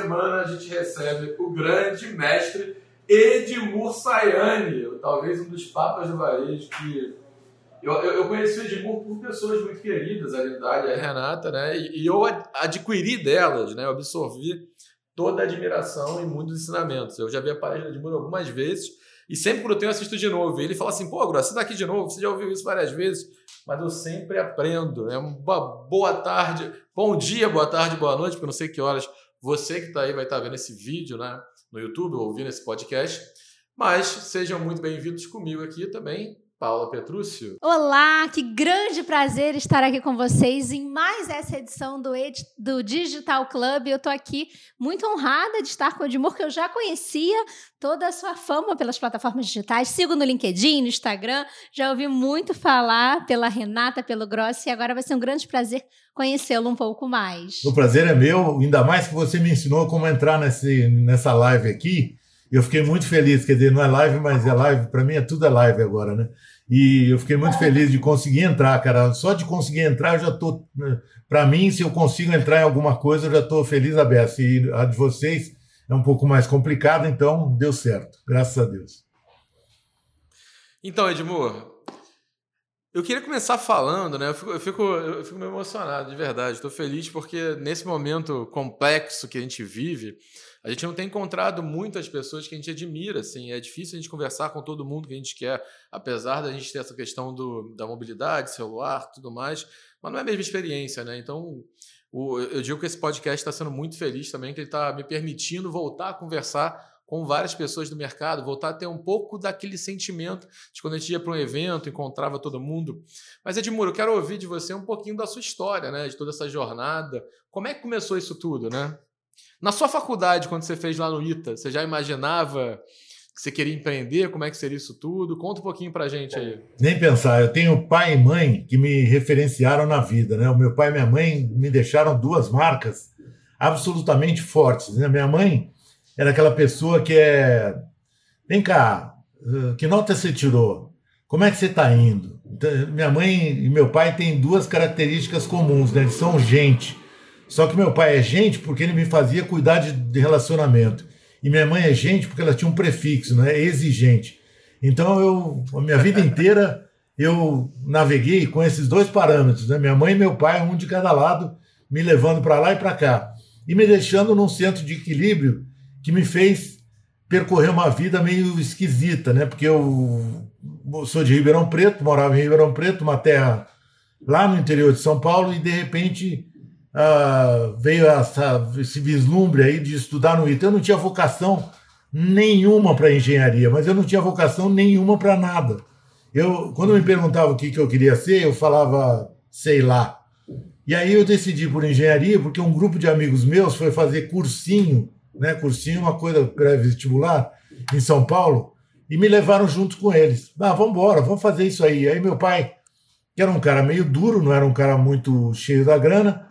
semana a gente recebe o grande mestre Edmur Sayane, talvez um dos papas do varejo que eu, eu, eu, conheci o Edmur por pessoas muito queridas, a Lindalha e a Renata, né? E, e, eu adquiri delas, né? Eu absorvi toda a admiração e muitos ensinamentos. Eu já vi a página de Edmur algumas vezes e sempre quando eu tenho assisto de novo. Ele fala assim, pô, Gross, você tá aqui de novo, você já ouviu isso várias vezes, mas eu sempre aprendo. É uma boa tarde, bom dia, boa tarde, boa noite, porque eu não sei que horas você que está aí vai estar tá vendo esse vídeo, né? No YouTube, ou ouvindo esse podcast. Mas sejam muito bem-vindos comigo aqui também Paula Petrúcio. Olá, que grande prazer estar aqui com vocês em mais essa edição do, Ed, do Digital Club. Eu estou aqui muito honrada de estar com o Edmur, que eu já conhecia toda a sua fama pelas plataformas digitais. Sigo no LinkedIn, no Instagram, já ouvi muito falar pela Renata, pelo Grossi, e agora vai ser um grande prazer conhecê-lo um pouco mais. O prazer é meu, ainda mais que você me ensinou como entrar nesse, nessa live aqui. Eu fiquei muito feliz, quer dizer, não é live, mas é live, para mim é tudo é live agora, né? E eu fiquei muito feliz de conseguir entrar, cara. Só de conseguir entrar, eu já tô. Para mim, se eu consigo entrar em alguma coisa, eu já estou feliz a beça. E a de vocês é um pouco mais complicada, então deu certo. Graças a Deus. Então, Edmur, eu queria começar falando, né? Eu fico, eu fico, eu fico meio emocionado, de verdade. Estou feliz porque nesse momento complexo que a gente vive, a gente não tem encontrado muitas pessoas que a gente admira, assim, é difícil a gente conversar com todo mundo que a gente quer, apesar da gente ter essa questão do, da mobilidade, celular, tudo mais, mas não é a mesma experiência, né? Então, o, eu digo que esse podcast está sendo muito feliz também, que ele está me permitindo voltar a conversar com várias pessoas do mercado, voltar a ter um pouco daquele sentimento de quando a gente ia para um evento, encontrava todo mundo. Mas, Edmuro, eu quero ouvir de você um pouquinho da sua história, né? De toda essa jornada. Como é que começou isso tudo, né? Na sua faculdade, quando você fez lá no ITA, você já imaginava que você queria empreender? Como é que seria isso tudo? Conta um pouquinho pra gente aí. Nem pensar, eu tenho pai e mãe que me referenciaram na vida, né? O meu pai e minha mãe me deixaram duas marcas absolutamente fortes. Né? Minha mãe era aquela pessoa que é. Vem cá, eh, que nota você tirou? Como é que você está indo? Então, minha mãe e meu pai têm duas características comuns, né? Eles são gente. Só que meu pai é gente porque ele me fazia cuidar de, de relacionamento. E minha mãe é gente porque ela tinha um prefixo, né? Exigente. Então eu, a minha vida inteira, eu naveguei com esses dois parâmetros, né? Minha mãe e meu pai, um de cada lado, me levando para lá e para cá. E me deixando num centro de equilíbrio que me fez percorrer uma vida meio esquisita, né? Porque eu sou de Ribeirão Preto, morava em Ribeirão Preto, uma terra lá no interior de São Paulo, e de repente uh, veio essa, esse vislumbre aí de estudar no ITA. Eu não tinha vocação nenhuma para engenharia, mas eu não tinha vocação nenhuma para nada. Eu, quando me perguntava o que, que eu queria ser, eu falava, sei lá. E aí eu decidi por engenharia, porque um grupo de amigos meus foi fazer cursinho, né? Cursinho, é uma coisa pré-vestibular, em São Paulo, e me levaram junto com eles. Ah, vamos embora, vamos fazer isso aí. Aí meu pai, que era um cara meio duro, não era um cara muito cheio da grana,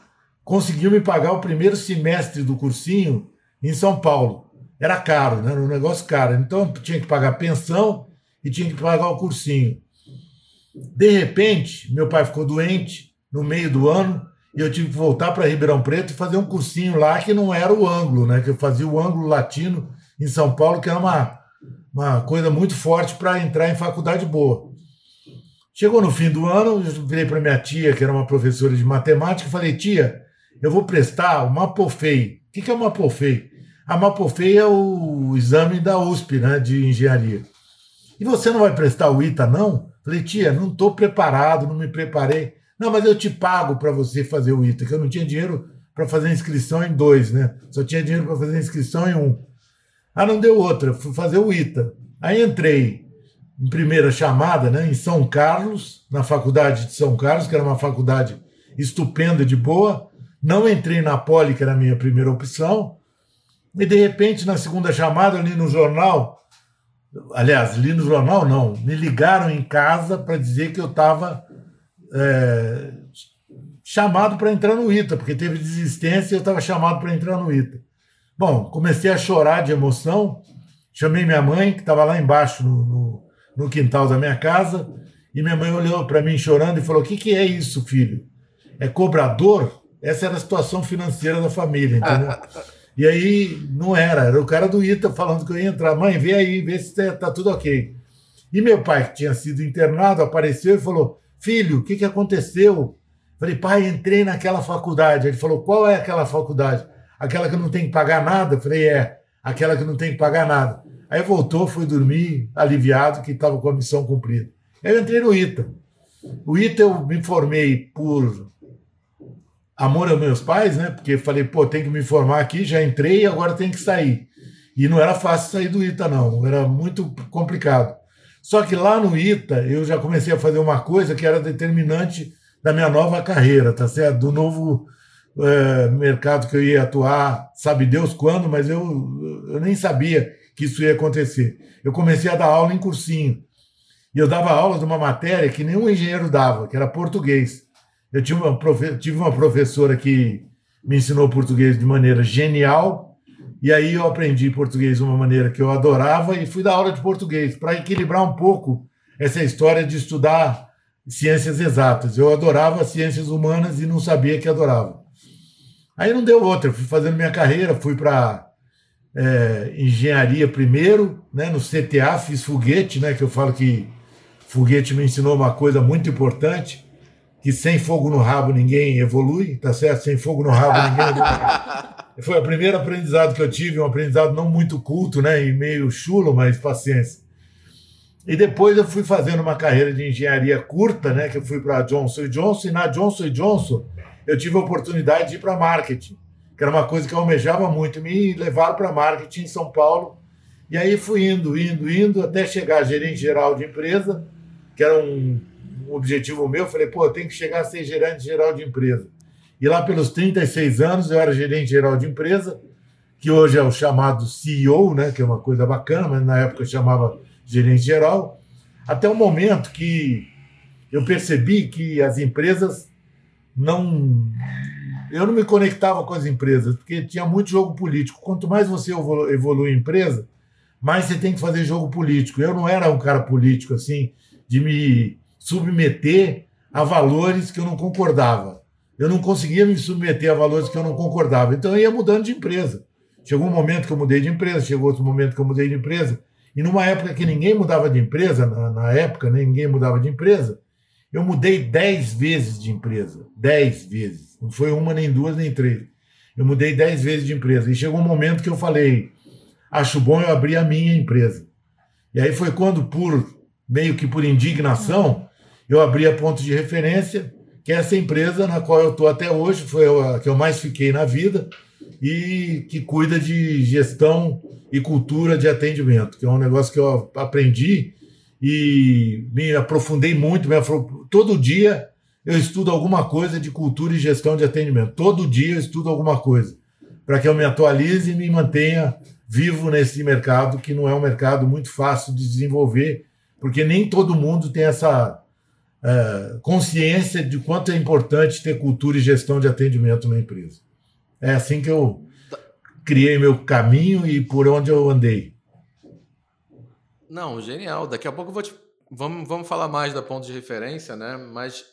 conseguiu me pagar o primeiro semestre do cursinho em São Paulo. Era caro, né? era um negócio caro. Então tinha que pagar pensão e tinha que pagar o cursinho. De repente, meu pai ficou doente no meio do ano e eu tive que voltar para Ribeirão Preto e fazer um cursinho lá que não era o ângulo, né? Que eu fazia o ângulo latino em São Paulo, que era uma, uma coisa muito forte para entrar em faculdade boa. Chegou no fim do ano, eu virei para minha tia, que era uma professora de matemática, e falei: tia, eu vou prestar o Mapofei. O que é o Mapofei? A Mapofei é o exame da USP, né, de engenharia. E você não vai prestar o ITA, não? Falei, tia, não estou preparado, não me preparei. Não, mas eu te pago para você fazer o ITA, que eu não tinha dinheiro para fazer inscrição em dois, né? Só tinha dinheiro para fazer inscrição em um. Ah, não deu outra, fui fazer o ITA. Aí entrei em primeira chamada, né, em São Carlos, na faculdade de São Carlos, que era uma faculdade estupenda de boa. Não entrei na Poli, que era a minha primeira opção, e de repente, na segunda chamada, ali no jornal, aliás, ali no jornal não, me ligaram em casa para dizer que eu estava é, chamado para entrar no ITA, porque teve desistência e eu estava chamado para entrar no ITA. Bom, comecei a chorar de emoção, chamei minha mãe, que estava lá embaixo no, no, no, quintal da minha casa, e minha mãe olhou para mim chorando e falou: O que, que é isso, filho? É cobrador? Essa era a situação financeira da família, entendeu? E aí não era, era o cara do ITA falando que eu ia entrar. Mãe, vê aí, vê se tá, tá tudo ok. E meu pai, que tinha sido internado, apareceu e falou: Filho, o que, que aconteceu? Falei, pai, entrei naquela faculdade. Ele falou: Qual é aquela faculdade? Aquela que não tem que pagar nada? Falei: É, aquela que não tem que pagar nada. Aí voltou, fui dormir, aliviado, que estava com a missão cumprida. Eu entrei no ITA. O ITA eu me formei por amor aos meus pais, né? Porque falei, pô, tem que me formar aqui, já entrei, agora tem que sair. E não era fácil sair do ITA, não. Era muito complicado. Só que lá no ITA eu já comecei a fazer uma coisa que era determinante da minha nova carreira, tá certo? Do novo é, mercado que eu ia atuar, sabe Deus quando, mas eu, eu nem sabia que isso ia acontecer. Eu comecei a dar aula em cursinho. E eu dava aula de uma matéria que nenhum engenheiro dava, que era português. Eu tive uma, tive uma professora que me ensinou português de maneira genial, e aí eu aprendi português de uma maneira que eu adorava e fui dar aula de português para equilibrar um pouco essa história de estudar ciências exatas. Eu adorava ciências humanas e não sabia que adorava. Aí não deu outra, eu fui fazendo minha carreira, fui para é, engenharia primeiro, né, no CTA, fiz foguete, né, que eu falo que foguete me ensinou uma coisa muito importante, que sem fogo no rabo ninguém evolui, tá certo? Sem fogo no rabo ninguém evolui. Foi o primeiro aprendizado que eu tive, um aprendizado não muito culto, né? E meio chulo, mas paciência. E depois eu fui fazendo uma carreira de engenharia curta, né? Que eu fui para Johnson Johnson, e na Johnson Johnson eu tive a oportunidade de ir para marketing, que era uma coisa que eu almejava muito. Me levaram para marketing em São Paulo. E aí fui indo, indo, indo, até chegar a gerente geral de empresa, que era um, objetivo meu. Eu falei, pô, tenho que chegar a ser gerente geral de empresa. E lá pelos 36 anos eu era gerente geral de empresa, que hoje é o chamado CEO, né, que é uma coisa bacana, mas na época eu chamava gerente geral, até o momento que eu percebi que as empresas não. Eu não me conectava com as empresas, porque tinha muito jogo político. Quanto mais você evolui a empresa, mais você tem que fazer jogo político. Eu não era um cara político assim, de me submeter a valores que eu não concordava eu não conseguia me submeter a valores que eu não concordava. Então eu ia mudando de empresa. Chegou um momento que eu mudei de empresa, chegou outro momento que eu mudei de empresa. E numa época que ninguém mudava de empresa, na, na época né, ninguém mudava de empresa, eu mudei dez vezes de empresa. Dez vezes. Não foi uma, nem duas, nem três. Eu mudei dez vezes de empresa. E chegou um momento que eu falei: acho bom eu abrir a minha empresa. E aí foi quando, por meio que por indignação, eu abri a ponto de referência que é essa empresa na qual eu estou até hoje, foi a que eu mais fiquei na vida, e que cuida de gestão e cultura de atendimento, que é um negócio que eu aprendi e me aprofundei muito. Me Todo dia eu estudo alguma coisa de cultura e gestão de atendimento. Todo dia eu estudo alguma coisa para que eu me atualize e me mantenha vivo nesse mercado, que não é um mercado muito fácil de desenvolver, porque nem todo mundo tem essa é, consciência de quanto é importante ter cultura e gestão de atendimento na empresa. É assim que eu criei meu caminho e por onde eu andei. Não, genial. Daqui a pouco eu vou te... vamos, vamos falar mais da ponto de referência, né? Mas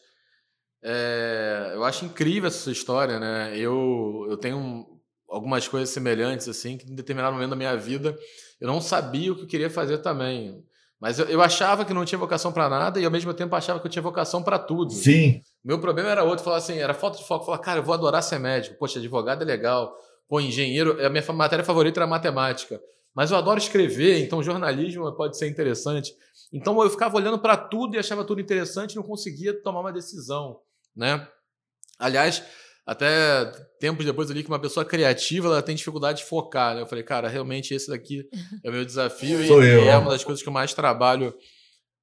é, eu acho incrível essa história, né? Eu, eu tenho algumas coisas semelhantes, assim, que em determinado momento da minha vida eu não sabia o que eu queria fazer também. Mas eu, eu achava que não tinha vocação para nada e ao mesmo tempo achava que eu tinha vocação para tudo. Sim. Meu problema era outro, falar assim, era falta de foco, falar, cara, eu vou adorar ser médico. Poxa, advogado é legal. Pô, engenheiro, a minha matéria favorita era matemática. Mas eu adoro escrever, então jornalismo pode ser interessante. Então eu ficava olhando para tudo e achava tudo interessante e não conseguia tomar uma decisão, né? Aliás, até tempos depois ali que uma pessoa criativa ela tem dificuldade de focar. Né? Eu falei, cara, realmente esse daqui é o meu desafio e, e é uma das coisas que eu mais trabalho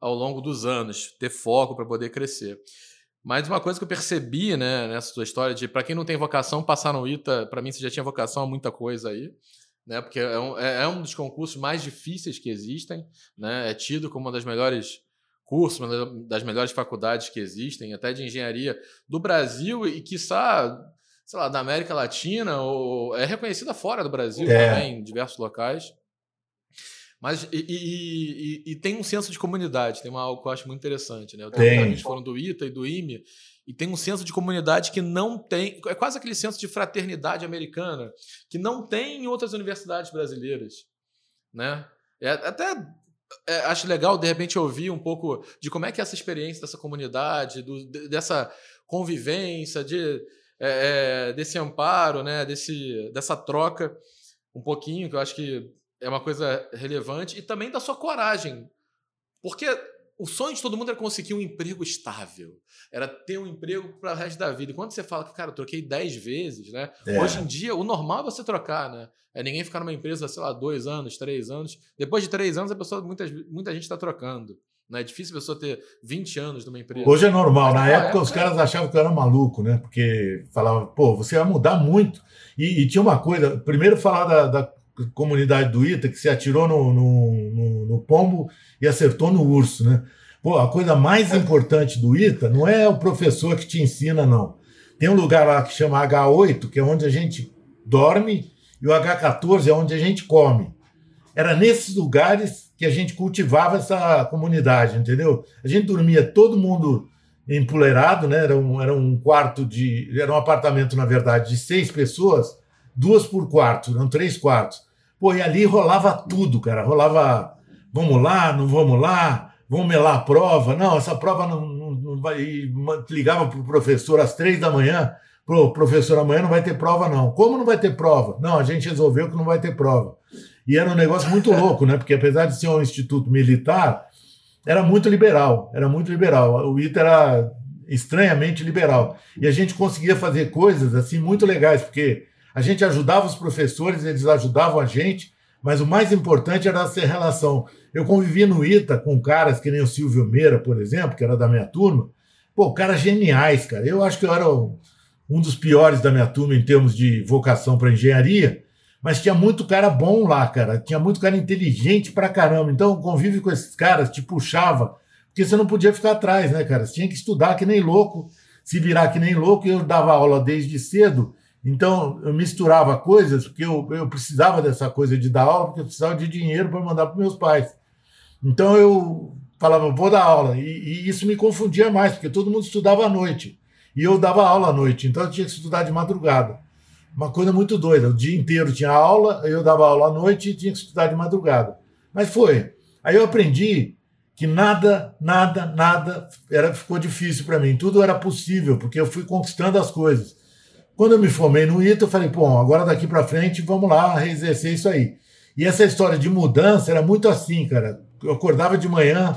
ao longo dos anos, ter foco para poder crescer. Mas uma coisa que eu percebi, né, nessa sua história de para quem não tem vocação, passar no ITA, para mim você já tinha vocação a muita coisa aí, né? Porque é um, é, é um dos concursos mais difíceis que existem, né? É tido como uma das melhores cursos, uma das melhores faculdades que existem, até de engenharia do Brasil e, quiçá, sei lá, da América Latina, ou é reconhecida fora do Brasil é. também, em diversos locais. Mas e, e, e, e, tem um senso de comunidade, tem uma, algo que eu acho muito interessante, né? Eu tenho a gente falando do ITA e do IME, e tem um senso de comunidade que não tem. É quase aquele senso de fraternidade americana, que não tem em outras universidades brasileiras. Né? É, até é, acho legal, de repente, ouvir um pouco de como é que é essa experiência dessa comunidade, do, dessa convivência, de, é, é, desse amparo, né? desse, dessa troca, um pouquinho, que eu acho que é uma coisa relevante, e também da sua coragem. Porque o sonho de todo mundo era conseguir um emprego estável, era ter um emprego para o resto da vida. E quando você fala que, cara, eu troquei 10 vezes, né? É. Hoje em dia, o normal é você trocar, né? É ninguém ficar numa empresa, sei lá, dois anos, três anos. Depois de três anos, a pessoa, muita, muita gente está trocando. Né? É difícil a pessoa ter 20 anos numa empresa. Hoje é normal. Na época, época, os caras achavam que eu era maluco, né? Porque falava, pô, você vai mudar muito. E, e tinha uma coisa, primeiro falar da, da comunidade do Ita que se atirou no, no, no, no, pombo e acertou no urso, né? Pô, a coisa mais importante do Ita não é o professor que te ensina, não. Tem um lugar lá que chama H8, que é onde a gente dorme, e o H14 é onde a gente come. Era nesses lugares que a gente cultivava essa comunidade, entendeu? A gente dormia todo mundo empoleirado, né? Era um, era um quarto de. Era um apartamento, na verdade, de seis pessoas duas por quarto, não três quartos. Pô, e ali rolava tudo, cara. Rolava, vamos lá, não vamos lá, vamos melar a prova. Não, essa prova não, não, não vai. E ligava para o professor às três da manhã. Pro professor, amanhã não vai ter prova, não. Como não vai ter prova? Não, a gente resolveu que não vai ter prova. E era um negócio muito louco, né? Porque apesar de ser um instituto militar, era muito liberal. Era muito liberal. O ITA era estranhamente liberal. E a gente conseguia fazer coisas assim muito legais, porque a gente ajudava os professores, eles ajudavam a gente, mas o mais importante era essa relação. Eu convivi no ITA com caras que nem o Silvio Meira, por exemplo, que era da minha turma. Pô, caras geniais, cara. Eu acho que eu era um dos piores da minha turma em termos de vocação para engenharia, mas tinha muito cara bom lá, cara. Tinha muito cara inteligente pra caramba. Então, o convívio com esses caras te puxava, porque você não podia ficar atrás, né, cara? Você tinha que estudar que nem louco, se virar que nem louco. Eu dava aula desde cedo então, eu misturava coisas, porque eu, eu precisava dessa coisa de dar aula, porque eu precisava de dinheiro para mandar para meus pais. Então, eu falava, vou dar aula. E, e, isso me confundia mais, porque todo mundo estudava à noite. E eu dava aula à noite, então eu tinha que estudar de madrugada. Uma coisa muito doida. O dia inteiro tinha aula, eu dava aula à noite e tinha que estudar de madrugada. Mas foi. Aí eu aprendi que nada, nada, nada era, ficou difícil para mim. Tudo era possível, porque eu fui conquistando as coisas. Quando eu me formei no ITA, eu falei, bom, agora daqui para frente vamos lá exercer isso aí. E essa história de mudança era muito assim, cara. Eu acordava de manhã,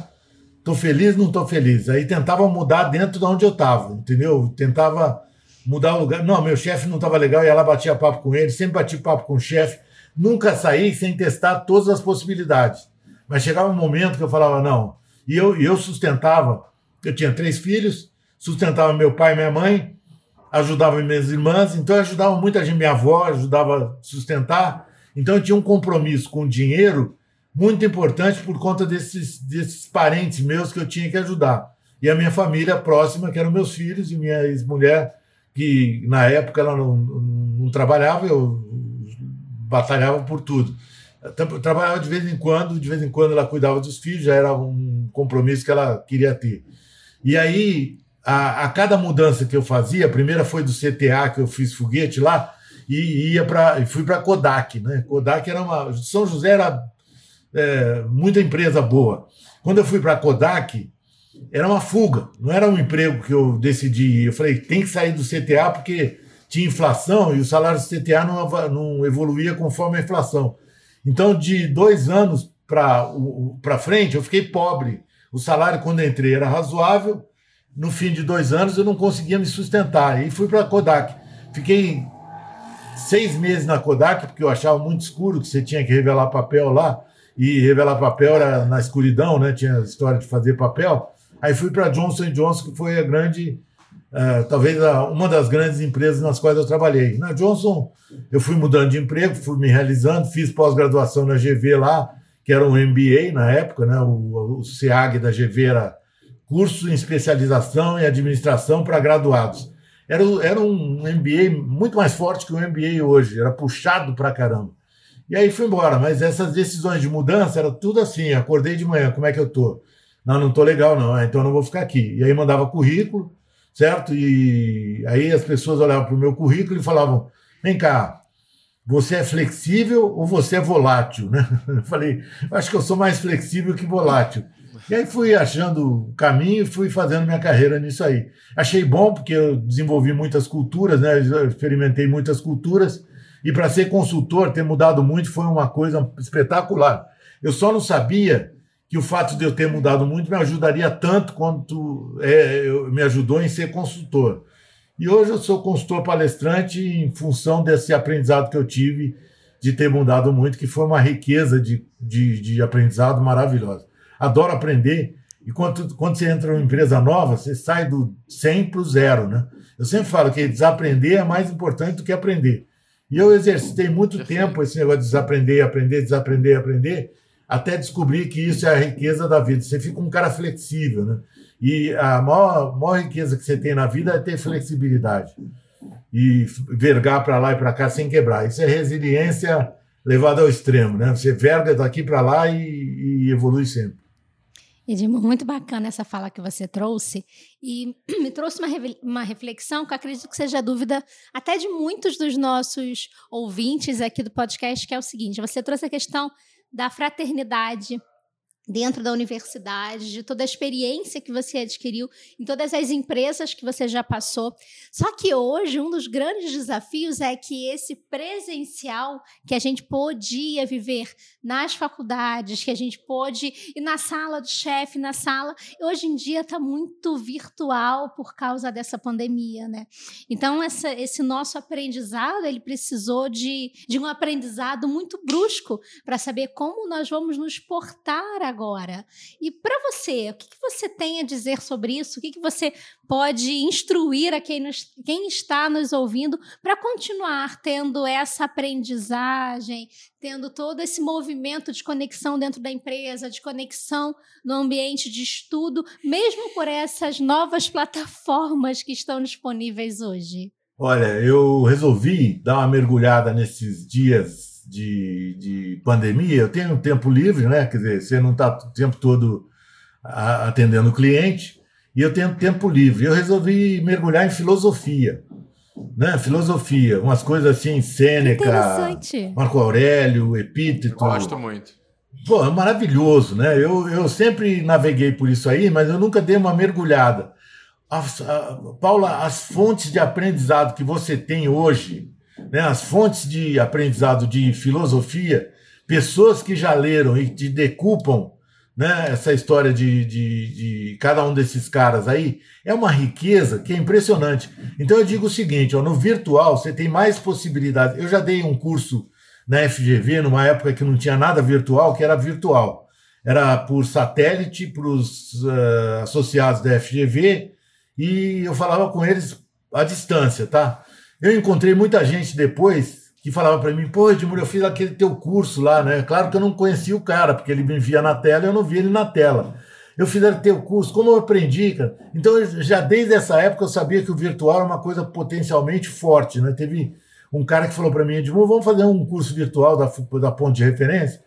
tô feliz, não tô feliz. Aí tentava mudar dentro de onde eu tava, entendeu? Tentava mudar o lugar. Não, meu chefe não estava legal, ia lá batia papo com ele, sempre bati papo com o chefe. Nunca saí sem testar todas as possibilidades. Mas chegava um momento que eu falava, não. E eu, eu sustentava, eu tinha três filhos, sustentava meu pai e minha mãe, ajudava minhas irmãs, então eu ajudava muita gente, minha avó ajudava a sustentar. Então eu tinha um compromisso com o dinheiro muito importante por conta desses, desses parentes meus que eu tinha que ajudar. E a minha família próxima, que eram meus filhos e minha ex-mulher, que na época ela não, não, não trabalhava, eu batalhava por tudo. Eu trabalhava de vez em quando, de vez em quando ela cuidava dos filhos, já era um compromisso que ela queria ter. E aí a, a, cada mudança que eu fazia, a primeira foi do CTA, que eu fiz foguete lá, e ia para fui para Kodak, né? Kodak era uma. São José era é, muita empresa boa. Quando eu fui para Kodak, era uma fuga, não era um emprego que eu decidi. Eu falei, tem que sair do CTA porque tinha inflação e o salário do CTA não, não evoluía conforme a inflação. Então, de dois anos para frente, eu fiquei pobre. O salário, quando entrei, era razoável no fim de dois anos eu não conseguia me sustentar. E fui para a Kodak. Fiquei seis meses na Kodak, porque eu achava muito escuro, que você tinha que revelar papel lá. E revelar papel era na escuridão, né? Tinha a história de fazer papel. Aí fui para Johnson Johnson, que foi a grande, uh, talvez a, uma das grandes empresas nas quais eu trabalhei. Na Johnson, eu fui mudando de emprego, fui me realizando, fiz pós-graduação na GV lá, que era um MBA na época, né? O, o da GV era curso em especialização e administração para graduados. Era, era um MBA muito mais forte que o MBA hoje, era puxado para caramba. E aí fui embora. Mas essas decisões de mudança era tudo assim. Acordei de manhã, como é que eu tô? Não, não tô legal, não. Ah, então não vou ficar aqui. E aí mandava currículo, certo? E aí as pessoas olhavam para o meu currículo e falavam: vem cá, você é flexível ou você é volátil? Né? Eu falei, acho que eu sou mais flexível que volátil. E aí fui achando o caminho e fui fazendo minha carreira nisso aí. Achei bom porque eu desenvolvi muitas culturas, né? Eu experimentei muitas culturas e para ser consultor, ter mudado muito foi uma coisa espetacular. Eu só não sabia que o fato de eu ter mudado muito me ajudaria tanto quanto é, me ajudou em ser consultor. E hoje eu sou consultor palestrante em função desse aprendizado que eu tive de ter mudado muito, que foi uma riqueza de, de, de aprendizado maravilhosa adoro aprender. E quando, quando você entra numa empresa nova, você sai do 100 para o zero, né? Eu sempre falo que desaprender é mais importante do que aprender. E eu exercitei muito Perfeito. tempo esse negócio de desaprender, aprender, desaprender, aprender, até descobrir que isso é a riqueza da vida. Você fica um cara flexível, né? E a maior, maior riqueza que você tem na vida é ter flexibilidade. E vergar para lá e para cá sem quebrar. Isso é resiliência levada ao extremo, né? Você verga daqui para lá e, e evolui sempre. Edmo, muito bacana essa fala que você trouxe. E me trouxe uma, uma reflexão que acredito que seja dúvida até de muitos dos nossos ouvintes aqui do podcast, que é o seguinte: você trouxe a questão da fraternidade dentro da universidade, de toda a experiência que você adquiriu em todas as empresas que você já passou. Só que hoje um dos grandes desafios é que esse presencial que a gente podia viver nas faculdades, que a gente pôde ir na sala do chefe, na sala, hoje em dia está muito virtual por causa dessa pandemia, né? Então essa, esse nosso aprendizado ele precisou de, de um aprendizado muito brusco para saber como nós vamos nos portar agora. E para você, o que, que, você tem a dizer sobre isso? O que, que você pode instruir a quem, nos, quem está nos ouvindo para continuar tendo essa aprendizagem, tendo todo esse movimento de conexão dentro da empresa, de conexão no ambiente de estudo, mesmo por essas novas plataformas que estão disponíveis hoje? Olha, eu resolvi dar uma mergulhada nesses dias de, de pandemia, eu tenho tempo livre, né? Quer dizer, você não está o tempo todo atendendo o cliente, e eu tenho tempo livre. Eu resolvi mergulhar em filosofia. Né? Filosofia, umas coisas assim, Sêneca, Marco Aurélio, Epíteto. Gosto muito. Pô, é maravilhoso, né? Eu, eu sempre naveguei por isso aí, mas eu nunca dei uma mergulhada. As, a, Paula, as fontes de aprendizado que você tem hoje, né, as fontes de aprendizado de filosofia, pessoas que já leram e te decupam né, essa história de, de, de, cada um desses caras aí, é uma riqueza que é impressionante. Então eu digo o seguinte: ó, no virtual você tem mais possibilidades. Eu já dei um curso na FGV, numa época que não tinha nada virtual, que era virtual. Era por satélite para os uh, associados da FGV e eu falava com eles à distância, tá? Eu encontrei muita gente depois que falava para mim, pô, Edmur, eu fiz aquele teu curso lá, né? Claro que eu não conhecia o cara, porque ele me via na tela e eu não via ele na tela. Eu fiz aquele teu curso, como eu aprendi, cara? Então, já desde essa época eu sabia que o virtual era uma coisa potencialmente forte, né? Teve um cara que falou para mim, Edmur, vamos fazer um curso virtual da, da ponte de referência?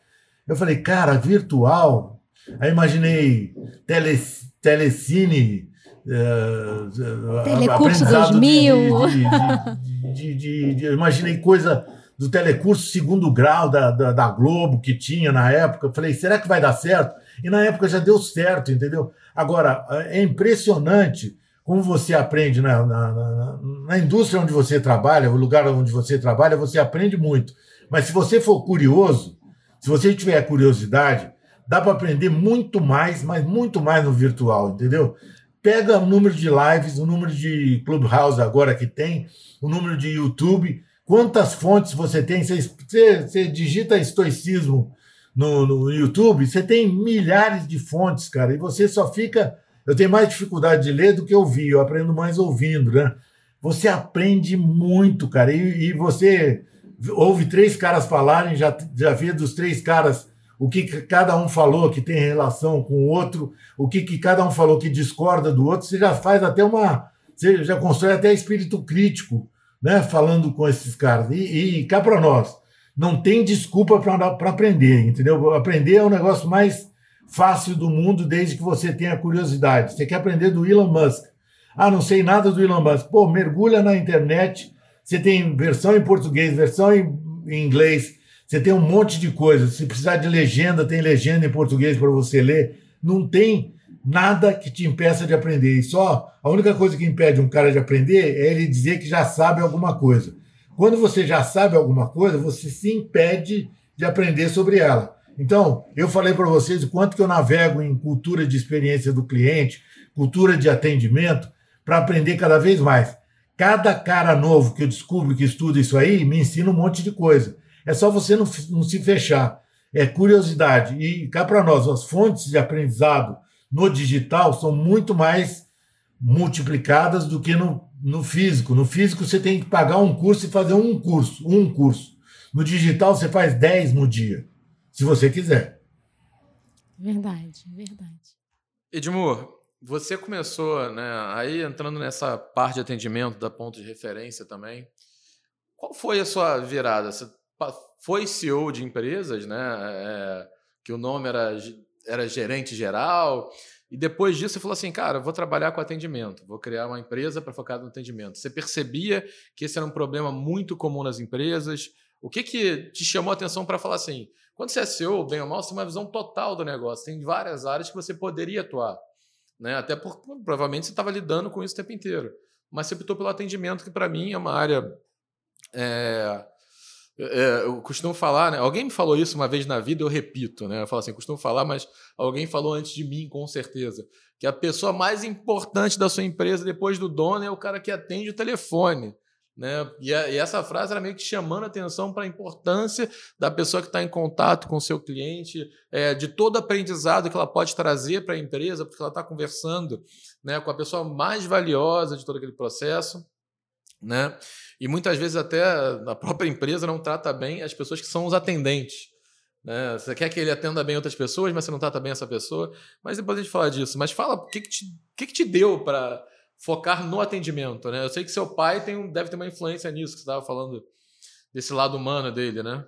Eu falei, cara, virtual? Aí imaginei tele, telecine, Uh, Telecurso 2000. De, de, de, de, imaginei coisa do telecurso segundo grau da, da, da, Globo que tinha na época. Eu falei, será que vai dar certo? E na época já deu certo, entendeu? Agora, é impressionante como você aprende na, na, na, na indústria onde você trabalha, o lugar onde você trabalha, você aprende muito. Mas se você for curioso, se você tiver curiosidade, dá para aprender muito mais, mas muito mais no virtual, entendeu? Pega o número de lives, o número de Clubhouse agora que tem, o número de YouTube, quantas fontes você tem. Você, você, você digita estoicismo no, no, YouTube, você tem milhares de fontes, cara, e você só fica. Eu tenho mais dificuldade de ler do que ouvir, eu aprendo mais ouvindo, né? Você aprende muito, cara, e, e você ouve três caras falarem, já, já vê dos três caras o que cada um falou que tem relação com o outro, o que, que cada um falou que discorda do outro, você já faz até uma. Você já constrói até espírito crítico, né? Falando com esses caras. E, e cá para nós. não tem desculpa para aprender, entendeu? Aprender é o negócio mais fácil do mundo desde que você tenha curiosidade. Você quer aprender do Elon Musk. Ah, não sei nada do Elon Musk. Pô, mergulha na internet. Você tem versão em português, versão em inglês. Você tem um monte de coisas. Se precisar de legenda, tem legenda em português para você ler. Não tem nada que te impeça de aprender. E só a única coisa que impede um cara de aprender é ele dizer que já sabe alguma coisa. Quando você já sabe alguma coisa, você se impede de aprender sobre ela. Então, eu falei para vocês o quanto que eu navego em cultura de experiência do cliente, cultura de atendimento, para aprender cada vez mais. Cada cara novo que eu descubro que estuda isso aí me ensina um monte de coisa. É só você não, não se fechar. É curiosidade. E cá para nós, as fontes de aprendizado no digital são muito mais multiplicadas do que no, no físico. No físico você tem que pagar um curso e fazer um curso, um curso. No digital você faz 10 no dia se você quiser. Verdade, verdade. Edmur, você começou, né, aí entrando nessa parte de atendimento da ponto de referência também. Qual foi a sua virada? Você foi CEO de empresas, né? É, que o nome era, era gerente geral. E depois disso você falou assim, cara, vou trabalhar com atendimento, vou criar uma empresa para focar no atendimento. Você percebia que esse era um problema muito comum nas empresas? O que que te chamou a atenção para falar assim, quando você é CEO, bem ou mal, você tem uma visão total do negócio. Tem várias áreas que você poderia atuar. Né? Até porque provavelmente você estava lidando com isso o tempo inteiro. Mas você optou pelo atendimento, que para mim é uma área. É, é, eu costumo falar, né? Alguém me falou isso uma vez na vida, eu repito, né? Eu falo assim, costumo falar, mas alguém falou antes de mim, com certeza, que a pessoa mais importante da sua empresa, depois do dono, é o cara que atende o telefone. Né? E, a, e, essa frase era meio que chamando a atenção para a importância da pessoa que está em contato com o seu cliente, é, de todo aprendizado que ela pode trazer para a empresa, porque ela está conversando né, com a pessoa mais valiosa de todo aquele processo. Né? E muitas vezes até a própria empresa não trata bem as pessoas que são os atendentes. Né? Você quer que ele atenda bem outras pessoas, mas você não trata bem essa pessoa. Mas depois a gente fala disso. Mas fala o que, que, te, que, que te deu para focar no atendimento, né? Eu sei que seu pai tem, deve ter uma influência nisso, que você estava falando desse lado humano dele, né?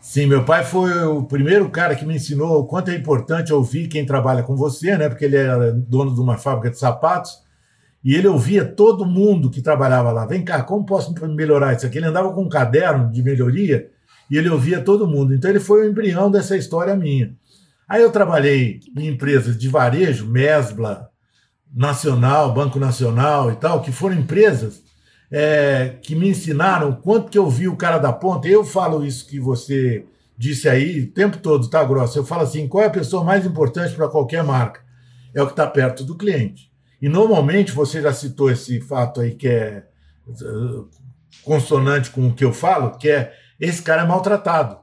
Sim, meu pai foi o primeiro cara que me ensinou o quanto é importante ouvir quem trabalha com você, né? Porque ele era dono de uma fábrica de sapatos e ele ouvia todo mundo que trabalhava lá. Vem cá, como posso melhorar isso aqui? Ele andava com um caderno de melhoria e ele ouvia todo mundo. Então ele foi o embrião dessa história minha. Aí eu trabalhei em empresas de varejo, Mesbla, Nacional, Banco Nacional e tal, que foram empresas é, que me ensinaram quanto que eu vi o cara da ponta. Eu falo isso que você disse aí o tempo todo, tá, Grossa? Eu falo assim: qual é a pessoa mais importante para qualquer marca? É o que está perto do cliente. E normalmente, você já citou esse fato aí que é uh, consonante com o que eu falo, que é esse cara é maltratado.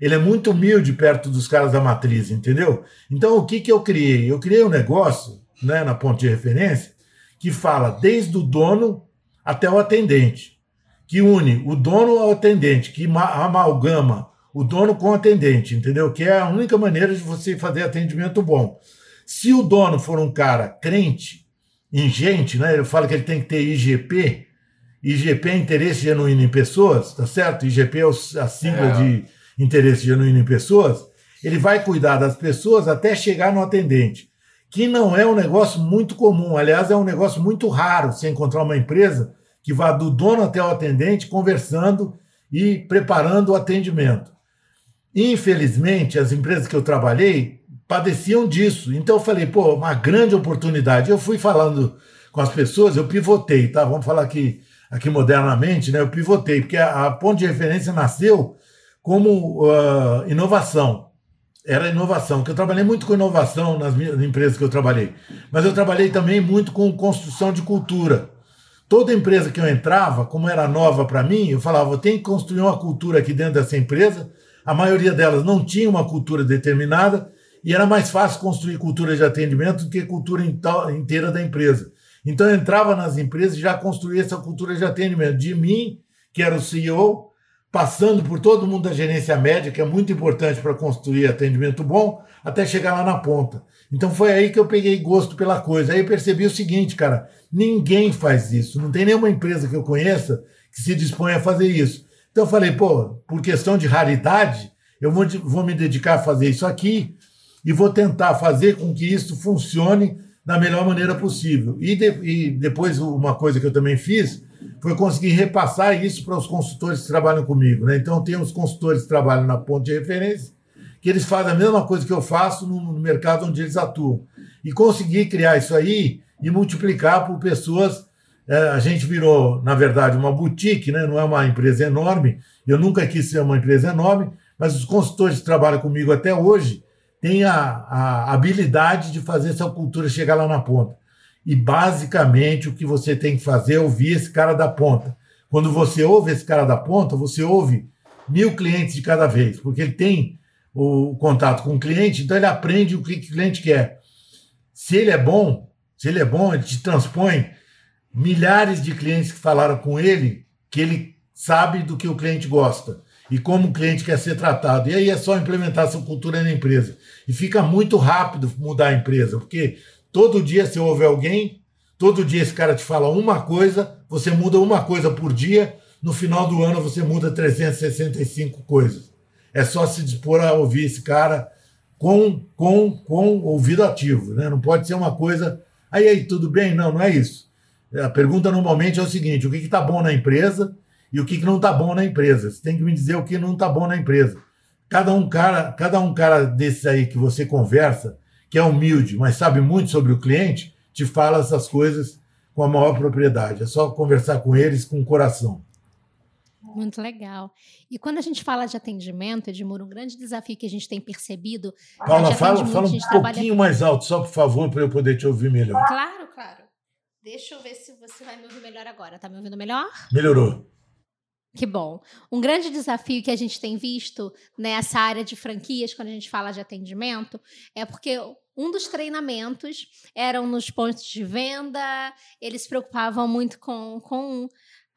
Ele é muito humilde perto dos caras da matriz, entendeu? Então, o que, que eu criei? Eu criei um negócio né, na ponte de referência, que fala desde o dono até o atendente, que une o dono ao atendente, que amalgama o dono com o atendente, entendeu? Que é a única maneira de você fazer atendimento bom. Se o dono for um cara crente, ingente, né? Ele fala que ele tem que ter IGP. IGP é interesse genuíno em pessoas, tá certo? IGP é a sigla é. de interesse genuíno em pessoas. Ele vai cuidar das pessoas até chegar no atendente que não é um negócio muito comum. Aliás, é um negócio muito raro você encontrar uma empresa que vá do dono até o atendente conversando e preparando o atendimento. Infelizmente, as empresas que eu trabalhei padeciam disso. Então eu falei, pô, uma grande oportunidade. Eu fui falando com as pessoas, eu pivotei, tá? Vamos falar aqui, aqui modernamente, né? Eu pivotei, porque a, a de referência nasceu como uh, inovação era inovação, que eu trabalhei muito com inovação nas empresas que eu trabalhei, mas eu trabalhei também muito com construção de cultura. Toda empresa que eu entrava, como era nova para mim, eu falava, eu tenho que construir uma cultura aqui dentro dessa empresa. A maioria delas não tinha uma cultura determinada e era mais fácil construir cultura de atendimento do que cultura inteira da empresa. Então eu entrava nas empresas e já construía essa cultura de atendimento de mim, que era o CEO, passando por todo mundo da gerência média, que é muito importante para construir atendimento bom, até chegar lá na ponta. Então foi aí que eu peguei gosto pela coisa. Aí eu percebi o seguinte, cara, ninguém faz isso. Não tem nenhuma empresa que eu conheça que se dispõe a fazer isso. Então eu falei, pô, por questão de raridade, eu vou, vou me dedicar a fazer isso aqui e vou tentar fazer com que isso funcione da melhor maneira possível. E, de, e depois, uma coisa que eu também fiz foi conseguir repassar isso para os consultores que trabalham comigo. Né? Então, tem os consultores que trabalham na ponte de referência, que eles fazem a mesma coisa que eu faço no, no mercado onde eles atuam. E conseguir criar isso aí e multiplicar por pessoas. É, a gente virou, na verdade, uma boutique, né? não é uma empresa enorme. Eu nunca quis ser uma empresa enorme, mas os consultores que trabalham comigo até hoje têm a, a habilidade de fazer essa cultura chegar lá na ponta. E basicamente o que você tem que fazer é ouvir esse cara da ponta. Quando você ouve esse cara da ponta, você ouve mil clientes de cada vez, porque ele tem o contato com o cliente, então ele aprende o que o cliente quer. Se ele é bom, se ele é bom, ele te transpõe milhares de clientes que falaram com ele que ele sabe do que o cliente gosta e como o cliente quer ser tratado. E aí é só implementar essa cultura na empresa. E fica muito rápido mudar a empresa, porque todo dia você ouve alguém, todo dia esse cara te fala uma coisa, você muda uma coisa por dia, no final do ano você muda 365 coisas. É só se dispor a ouvir esse cara com, com, com ouvido ativo. Né? Não pode ser uma coisa. Aí, aí, tudo bem? Não, não é isso. A pergunta normalmente é o seguinte: o que está bom na empresa e o que, que não está bom na empresa? Você tem que me dizer o que não está bom na empresa. Cada um cara, cada um cara desses aí que você conversa, que é humilde, mas sabe muito sobre o cliente, te fala essas coisas com a maior propriedade. É só conversar com eles com o coração. Muito legal. E quando a gente fala de atendimento, Edmuro, um grande desafio que a gente tem percebido. Paula, fala, fala um pouquinho trabalha... mais alto, só por favor, para eu poder te ouvir melhor. Claro, claro. Deixa eu ver se você vai me ouvir melhor agora. Tá me ouvindo melhor? Melhorou. Que bom. Um grande desafio que a gente tem visto nessa área de franquias, quando a gente fala de atendimento, é porque um dos treinamentos eram nos pontos de venda, eles se preocupavam muito com, com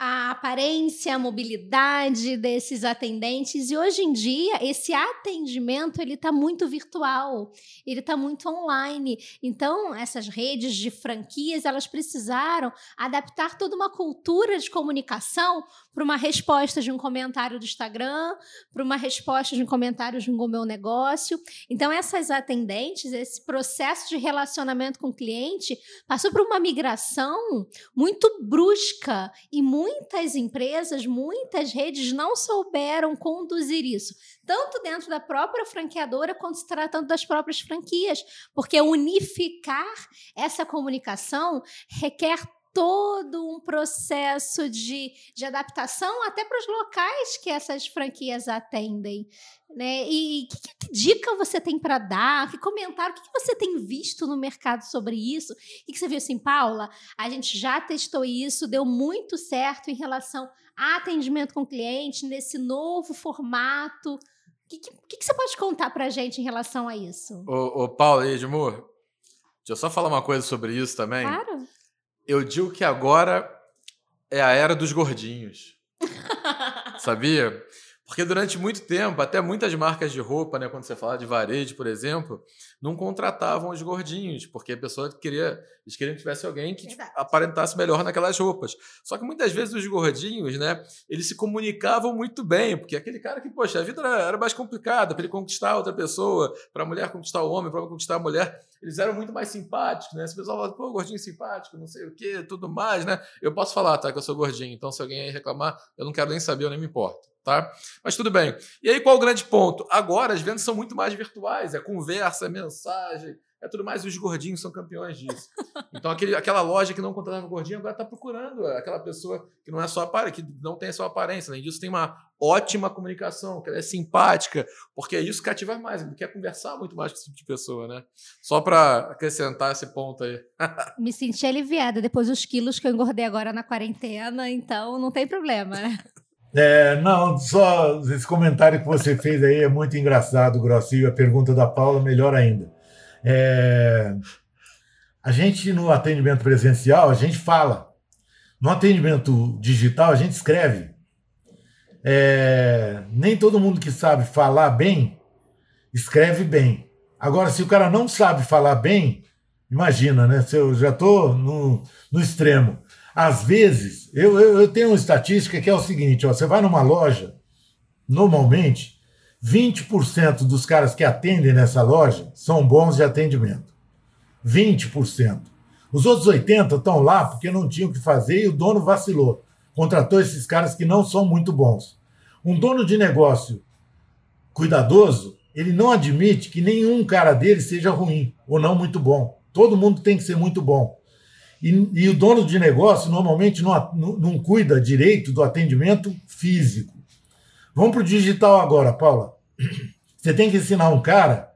a aparência, a mobilidade desses atendentes e hoje em dia esse atendimento ele está muito virtual, ele está muito online. Então essas redes de franquias elas precisaram adaptar toda uma cultura de comunicação para uma resposta de um comentário do Instagram, para uma resposta de um comentário de um meu negócio. Então essas atendentes, esse processo de relacionamento com o cliente passou por uma migração muito brusca e muito muitas empresas, muitas redes não souberam conduzir isso, tanto dentro da própria franqueadora quanto se tratando das próprias franquias, porque unificar essa comunicação requer todo um processo de, de adaptação até para os locais que essas franquias atendem. Né? E que, que dica você tem para dar? Que comentário? O que, que, você tem visto no mercado sobre isso? O que, que você viu assim, Paula? A gente já testou isso, deu muito certo em relação a atendimento com cliente nesse novo formato. O que, que, que, você pode contar para a gente em relação a isso? Ô, ô Paula e Edmur, deixa eu só falar uma coisa sobre isso também. Claro. Eu digo que agora é a era dos gordinhos. Sabia? Porque durante muito tempo, até muitas marcas de roupa, né, quando você fala de varejo, por exemplo, não contratavam os gordinhos, porque a pessoa queria, eles queriam que tivesse alguém que tipo, aparentasse melhor naquelas roupas. Só que muitas vezes os gordinhos, né, eles se comunicavam muito bem, porque aquele cara que, poxa, a vida era, era mais complicada para ele conquistar outra pessoa, para a mulher conquistar o homem, para o homem conquistar a mulher, eles eram muito mais simpáticos, né? Esse pessoal fala, pô, gordinho simpático, não sei o quê, tudo mais, né? Eu posso falar, tá, que eu sou gordinho, então se alguém aí reclamar, eu não quero nem saber, eu nem me importo tá? Mas tudo bem. E aí qual o grande ponto? Agora as vendas são muito mais virtuais, é conversa, é mensagem, é tudo mais. Os gordinhos são campeões disso. Então aquele, aquela loja que não contratava gordinho agora está procurando aquela pessoa que não é só aparência, que não tem a sua aparência. Além disso, tem uma ótima comunicação, que ela é simpática, porque isso cativa mais. Ele quer conversar muito mais com esse tipo de pessoa, né? Só para acrescentar esse ponto aí. Me senti aliviada depois dos quilos que eu engordei agora na quarentena, então não tem problema, né? É, não, só esse comentário que você fez aí é muito engraçado, Grossinho. A pergunta da Paula, melhor ainda. É, a gente, no atendimento presencial, a gente fala. No atendimento digital, a gente escreve. É, nem todo mundo que sabe falar bem, escreve bem. Agora, se o cara não sabe falar bem, imagina, né? Se eu já estou no, no extremo. Às vezes, eu, eu, eu tenho uma estatística que é o seguinte: ó, você vai numa loja, normalmente, 20% dos caras que atendem nessa loja são bons de atendimento. 20%. Os outros 80% estão lá porque não tinham o que fazer e o dono vacilou. Contratou esses caras que não são muito bons. Um dono de negócio cuidadoso, ele não admite que nenhum cara dele seja ruim ou não muito bom. Todo mundo tem que ser muito bom. E, e o dono de negócio normalmente não, não, cuida direito do atendimento físico. Vamos para o digital agora, Paula. Você tem que ensinar um cara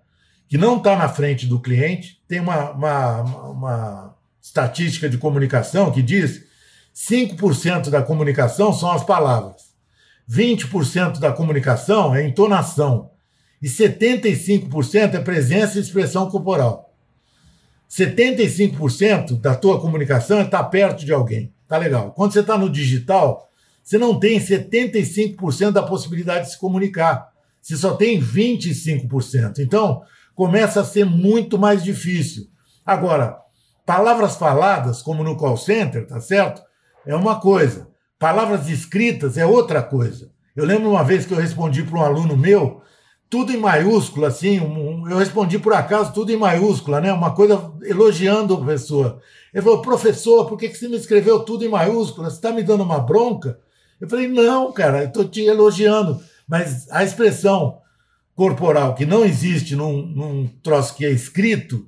que não está na frente do cliente, tem uma, uma, uma estatística de comunicação que diz 5% da comunicação são as palavras, 20% da comunicação é entonação e 75% é presença e expressão corporal. 75% da tua comunicação é estar tá perto de alguém. Tá legal. Quando você está no digital, você não tem 75% da possibilidade de se comunicar. Você só tem 25%. Então, começa a ser muito mais difícil. Agora, palavras faladas, como no call center, tá certo? É uma coisa. Palavras escritas é outra coisa. Eu lembro uma vez que eu respondi para um aluno meu tudo em maiúscula, assim, um, eu respondi por acaso tudo em maiúscula, né? Uma coisa elogiando o professor. Ele falou, professor, por que, que você me escreveu tudo em maiúscula? Você está me dando uma bronca? Eu falei, não, cara, eu estou te elogiando. Mas a expressão corporal que não existe num, num troço que é escrito,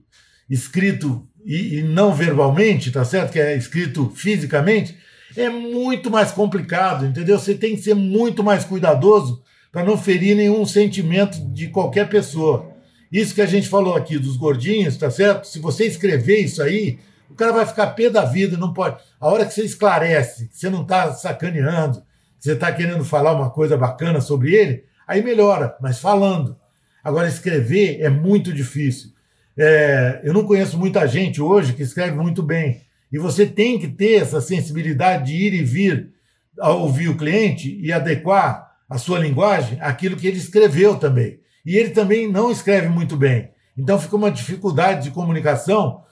escrito e, e não verbalmente, tá certo? Que é escrito fisicamente, é muito mais complicado, entendeu? Você tem que ser muito mais cuidadoso para não ferir nenhum sentimento de qualquer pessoa. Isso que a gente falou aqui dos gordinhos, tá certo? Se você escrever isso aí, o cara vai ficar pé da vida, não pode. A hora que você esclarece, que você não está sacaneando, que você está querendo falar uma coisa bacana sobre ele, aí melhora, mas falando. Agora, escrever é muito difícil. É, eu não conheço muita gente hoje que escreve muito bem. E você tem que ter essa sensibilidade de ir e vir ouvir o cliente e adequar a sua linguagem aquilo que ele escreveu também. E ele também não escreve muito bem. Então fica uma dificuldade de comunicação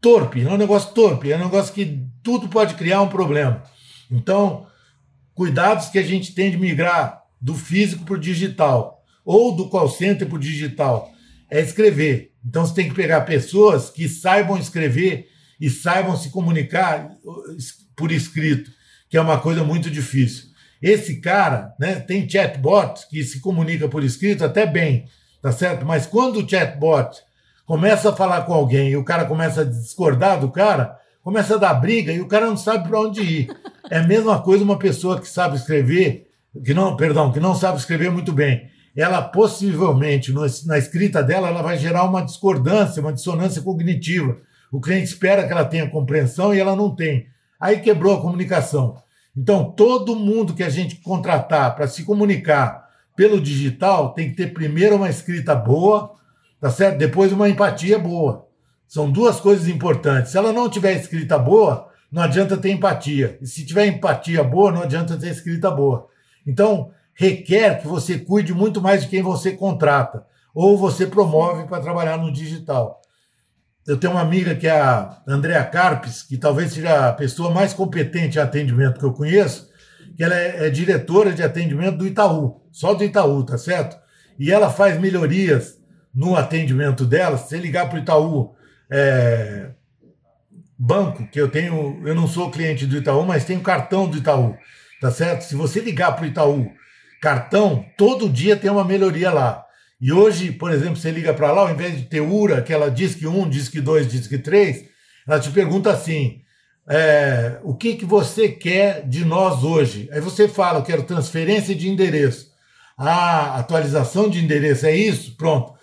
torpe, é um negócio torpe, é um negócio que tudo pode criar um problema. Então, cuidados que a gente tem de migrar do físico para o digital, ou do call center para o digital, é escrever. Então você tem que pegar pessoas que saibam escrever e saibam se comunicar por escrito, que é uma coisa muito difícil. Esse cara, né, tem chatbot que se comunica por escrito até bem, tá certo? Mas quando o chatbot começa a falar com alguém e o cara começa a discordar do cara, começa a dar briga e o cara não sabe para onde ir. É a mesma coisa uma pessoa que sabe escrever, que não, perdão, que não sabe escrever muito bem. Ela possivelmente, no, na escrita dela, ela vai gerar uma discordância, uma dissonância cognitiva. O cliente espera que ela tenha compreensão e ela não tem. Aí quebrou a comunicação. Então, todo mundo que a gente contratar para se comunicar pelo digital tem que ter primeiro uma escrita boa, tá certo? Depois uma empatia boa. São duas coisas importantes. Se ela não tiver escrita boa, não adianta ter empatia. E se tiver empatia boa, não adianta ter escrita boa. Então, requer que você cuide muito mais de quem você contrata ou você promove para trabalhar no digital. Eu tenho uma amiga que é a Andrea Carpes, que talvez seja a pessoa mais competente em atendimento que eu conheço, que ela é, é diretora de atendimento do Itaú, só do Itaú, tá certo? E ela faz melhorias no atendimento dela. Se ligar para o Itaú é, Banco, que eu tenho, eu não sou cliente do Itaú, mas tenho cartão do Itaú, tá certo? Se você ligar para o Itaú cartão, todo dia tem uma melhoria lá. E hoje, por exemplo, você liga para lá, ao invés de ter URA, que ela diz que 1, diz que 2, diz que 3, ela te pergunta assim: é, o que, que você quer de nós hoje? Aí você fala, eu quero transferência de endereço. Ah, atualização de endereço, é isso? Pronto.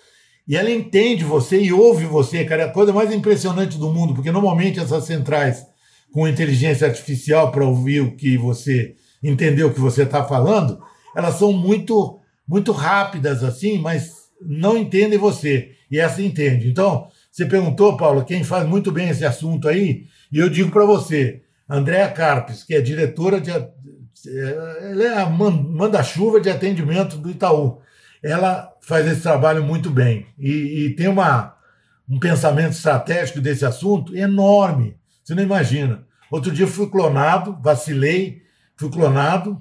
E ela entende você e ouve você, cara. É a coisa mais impressionante do mundo, porque normalmente essas centrais com inteligência artificial para ouvir o que você entendeu o que você está falando, elas são muito muito rápidas assim, mas não entendem você. E essa entende. Então, você perguntou, Paulo, quem faz muito bem esse assunto aí, e eu digo para você, Andréa Carpes, que é diretora de. Ela é a manda-chuva de atendimento do Itaú. Ela faz esse trabalho muito bem e, e tem uma, um pensamento estratégico desse assunto enorme. Você não imagina. Outro dia fui clonado, vacilei, fui clonado,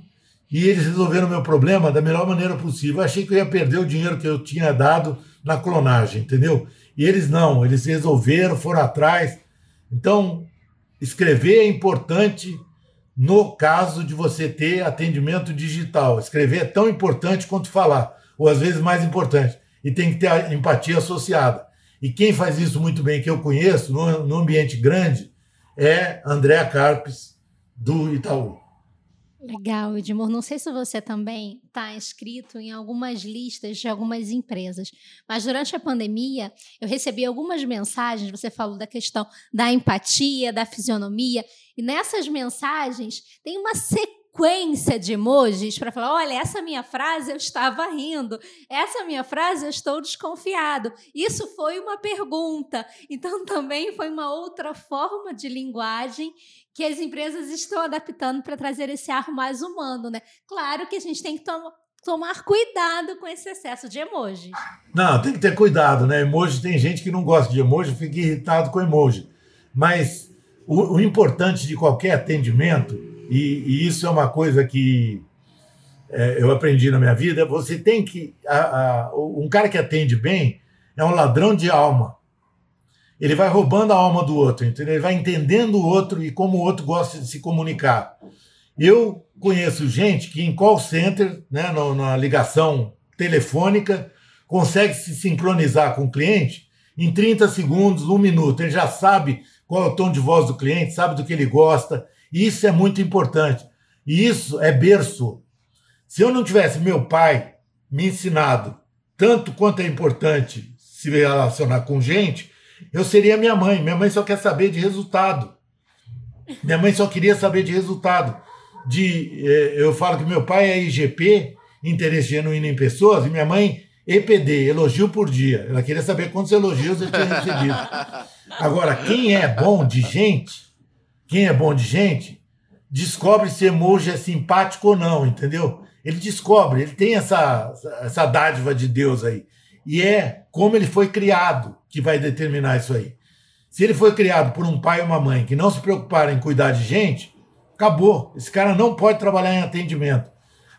e eles resolveram o meu problema da melhor maneira possível. Eu achei que eu ia perder o dinheiro que eu tinha dado na clonagem, entendeu? E eles não, eles resolveram, foram atrás. Então, escrever é importante no caso de você ter atendimento digital. Escrever é tão importante quanto falar, ou às vezes mais importante. E tem que ter a empatia associada. E quem faz isso muito bem, que eu conheço, no, ambiente grande, é Andréa Carpes, do Itaú. Legal, Edmur. Não sei se você também está inscrito em algumas listas de algumas empresas, mas durante a pandemia eu recebi algumas mensagens. Você falou da questão da empatia, da fisionomia, e nessas mensagens tem uma sequência de emojis para falar: olha, essa minha frase eu estava rindo, essa minha frase eu estou desconfiado. Isso foi uma pergunta. Então também foi uma outra forma de linguagem que as empresas estão adaptando para trazer esse ar mais humano, né? Claro que a gente tem que tomar cuidado com esse excesso de emojis. Não, tem que ter cuidado, né? Emoji, tem gente que não gosta de emoji, fica irritado com emoji. Mas o, o importante de qualquer atendimento, e, e, isso é uma coisa que é, eu aprendi na minha vida, você tem que. A, a, um cara que atende bem é um ladrão de alma ele vai roubando a alma do outro, entendeu? ele vai entendendo o outro e como o outro gosta de se comunicar. Eu conheço gente que em call center, né, na ligação telefônica, consegue se sincronizar com o cliente em 30 segundos, um minuto. Ele já sabe qual é o tom de voz do cliente, sabe do que ele gosta. Isso é muito importante. E isso é berço. Se eu não tivesse meu pai me ensinado tanto quanto é importante se relacionar com gente, eu seria minha mãe. Minha mãe só quer saber de resultado. Minha mãe só queria saber de resultado. De, eh, eu falo que meu pai é IGP, interesse genuíno em pessoas, e minha mãe EPD, elogio por dia. Ela queria saber quantos elogios eu tinha recebido. Agora, quem é bom de gente, quem é bom de gente, descobre se emoji é simpático ou não, entendeu? Ele descobre, ele tem essa, essa dádiva de Deus aí. E é como ele foi criado que vai determinar isso aí. Se ele foi criado por um pai e uma mãe que não se preocuparam em cuidar de gente, acabou. Esse cara não pode trabalhar em atendimento.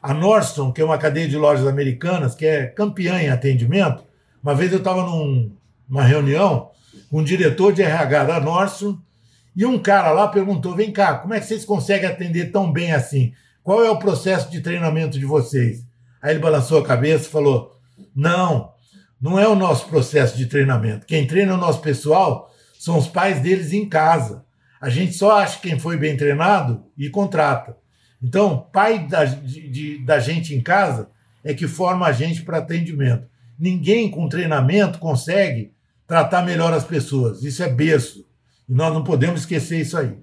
A Nordstrom, que é uma cadeia de lojas americanas, que é campeã em atendimento, uma vez eu estava num, numa reunião com um diretor de RH da Nordstrom e um cara lá perguntou: vem cá, como é que vocês conseguem atender tão bem assim? Qual é o processo de treinamento de vocês? Aí ele balançou a cabeça e falou: não, não é o nosso processo de treinamento. Quem treina o nosso pessoal são os pais deles em casa. A gente só acha quem foi bem treinado e contrata. Então, pai da, de, da gente em casa é que forma a gente para atendimento. Ninguém com treinamento consegue tratar melhor as pessoas. Isso é berço. E nós não podemos esquecer isso aí.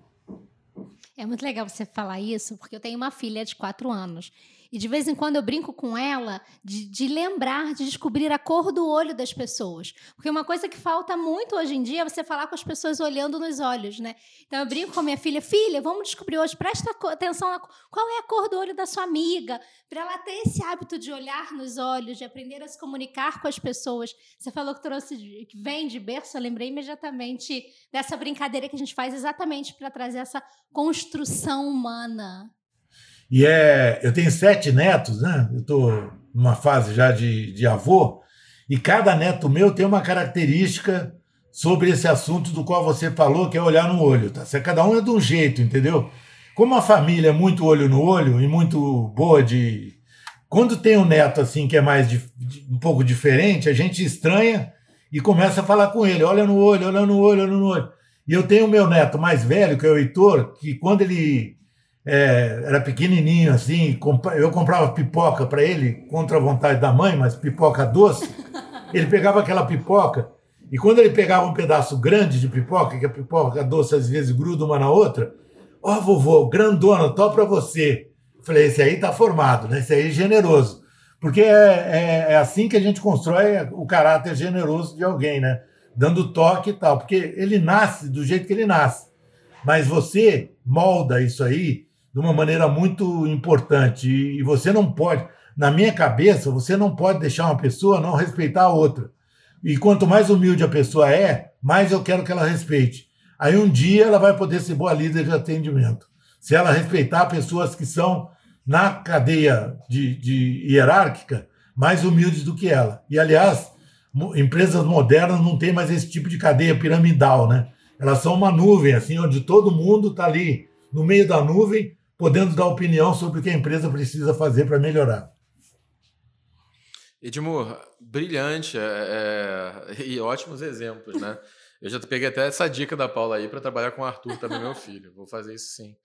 É muito legal você falar isso, porque eu tenho uma filha de quatro anos. E de vez em quando eu brinco com ela de, de, lembrar, de descobrir a cor do olho das pessoas. Porque uma coisa que falta muito hoje em dia é você falar com as pessoas olhando nos olhos, né? Então eu brinco com a minha filha, filha, vamos descobrir hoje, presta atenção na qual é a cor do olho da sua amiga, para ela ter esse hábito de olhar nos olhos, de aprender a se comunicar com as pessoas. Você falou que trouxe, que vem de berço, eu lembrei imediatamente dessa brincadeira que a gente faz exatamente para trazer essa construção humana. E é, eu tenho sete netos, né? Eu estou numa fase já de, de avô, e cada neto meu tem uma característica sobre esse assunto do qual você falou, que é olhar no olho. Tá? Cada um é de um jeito, entendeu? Como a família é muito olho no olho e muito boa de. Quando tem um neto assim que é mais de, de, um pouco diferente, a gente estranha e começa a falar com ele: olha no olho, olha no olho, olha no olho. E eu tenho o meu neto mais velho, que é o Heitor, que quando ele é, era pequenininho assim, eu comprava pipoca para ele contra a vontade da mãe, mas pipoca doce. Ele pegava aquela pipoca e quando ele pegava um pedaço grande de pipoca, que a pipoca doce às vezes gruda uma na outra, ó oh, vovô, grandona, tó para você. Falei, esse aí tá formado, né? Esse aí é generoso. Porque é, é, é, assim que a gente constrói o caráter generoso de alguém, né? Dando toque e tal. Porque ele nasce do jeito que ele nasce. Mas você molda isso aí de uma maneira muito importante. E você não pode, na minha cabeça, você não pode deixar uma pessoa não respeitar a outra. E quanto mais humilde a pessoa é, mais eu quero que ela respeite. aí um dia ela vai poder ser boa líder de atendimento. Se ela respeitar pessoas que são na cadeia de, de hierárquica mais humildes do que ela. E, aliás, empresas modernas não têm mais esse tipo de cadeia piramidal, né? Elas são uma nuvem, assim, onde todo mundo está ali no meio da nuvem, podendo dar opinião sobre o que a empresa precisa fazer para melhorar. Edmur, brilhante é, é, e ótimos exemplos, né? Eu já peguei até essa dica da Paula aí para trabalhar com o Arthur, também meu filho. Vou fazer isso sim.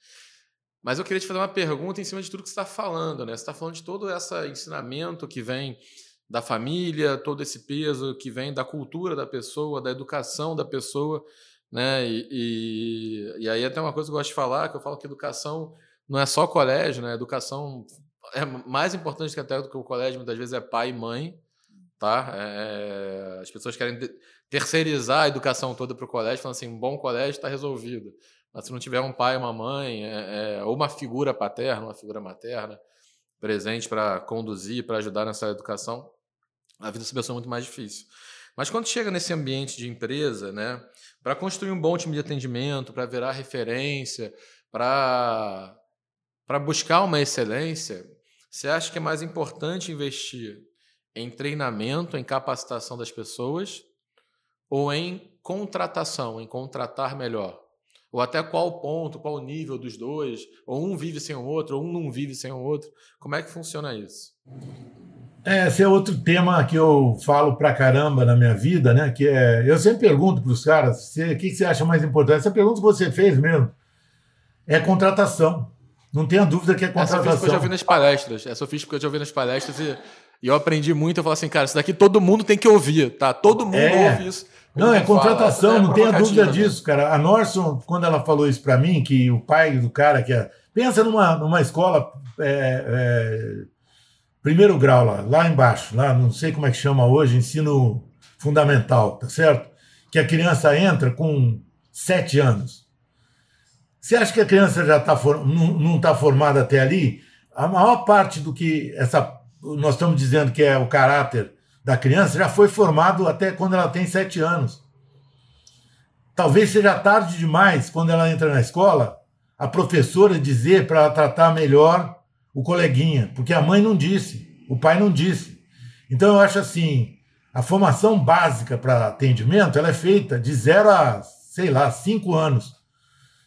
Mas eu queria te fazer uma pergunta em cima de tudo que você está falando, né? Você está falando de todo esse ensinamento que vem da família, todo esse peso que vem da cultura da pessoa, da educação da pessoa, né? E, e, e aí até uma coisa que eu gosto de falar, que eu falo que educação não é só colégio, né? Educação é mais importante que até do que o colégio, muitas vezes é pai e mãe, tá? É, as pessoas querem terceirizar a educação toda para o colégio, falando assim, um bom colégio está resolvido. Mas se não tiver um pai, uma mãe, é, é, ou uma figura paterna, uma figura materna presente para conduzir, para ajudar nessa educação, a vida dessa pessoa é muito mais difícil. Mas quando chega nesse ambiente de empresa, né, para construir um bom time de atendimento, para virar referência, para para buscar uma excelência, você acha que é mais importante investir em treinamento, em capacitação das pessoas, ou em contratação, em contratar melhor? Ou até qual ponto, qual nível dos dois? Ou um vive sem o outro, ou um não vive sem o outro? Como é que funciona isso? É, esse é outro tema que eu falo pra caramba na minha vida, né? Que é, eu sempre pergunto para os caras, o que, que você acha mais importante? Essa pergunta que você fez mesmo é contratação. Não tenha dúvida que é contratação. Essa eu já ouvi nas palestras. Essa eu fiz porque eu já ouvi nas palestras e, e eu aprendi muito. Eu falo assim, cara, isso daqui todo mundo tem que ouvir, tá? Todo mundo é. ouve isso. Não, é contratação, fala, não tenha dúvida né? disso, cara. A Norson, quando ela falou isso para mim, que o pai do cara que é. Pensa numa, numa escola é, é, primeiro grau lá, lá embaixo, lá, não sei como é que chama hoje, ensino fundamental, tá certo? Que a criança entra com sete anos. Você acha que a criança já tá for, não está formada até ali? A maior parte do que essa nós estamos dizendo que é o caráter da criança já foi formado até quando ela tem sete anos. Talvez seja tarde demais, quando ela entra na escola, a professora dizer para ela tratar melhor o coleguinha, porque a mãe não disse, o pai não disse. Então eu acho assim, a formação básica para atendimento ela é feita de zero a, sei lá, cinco anos.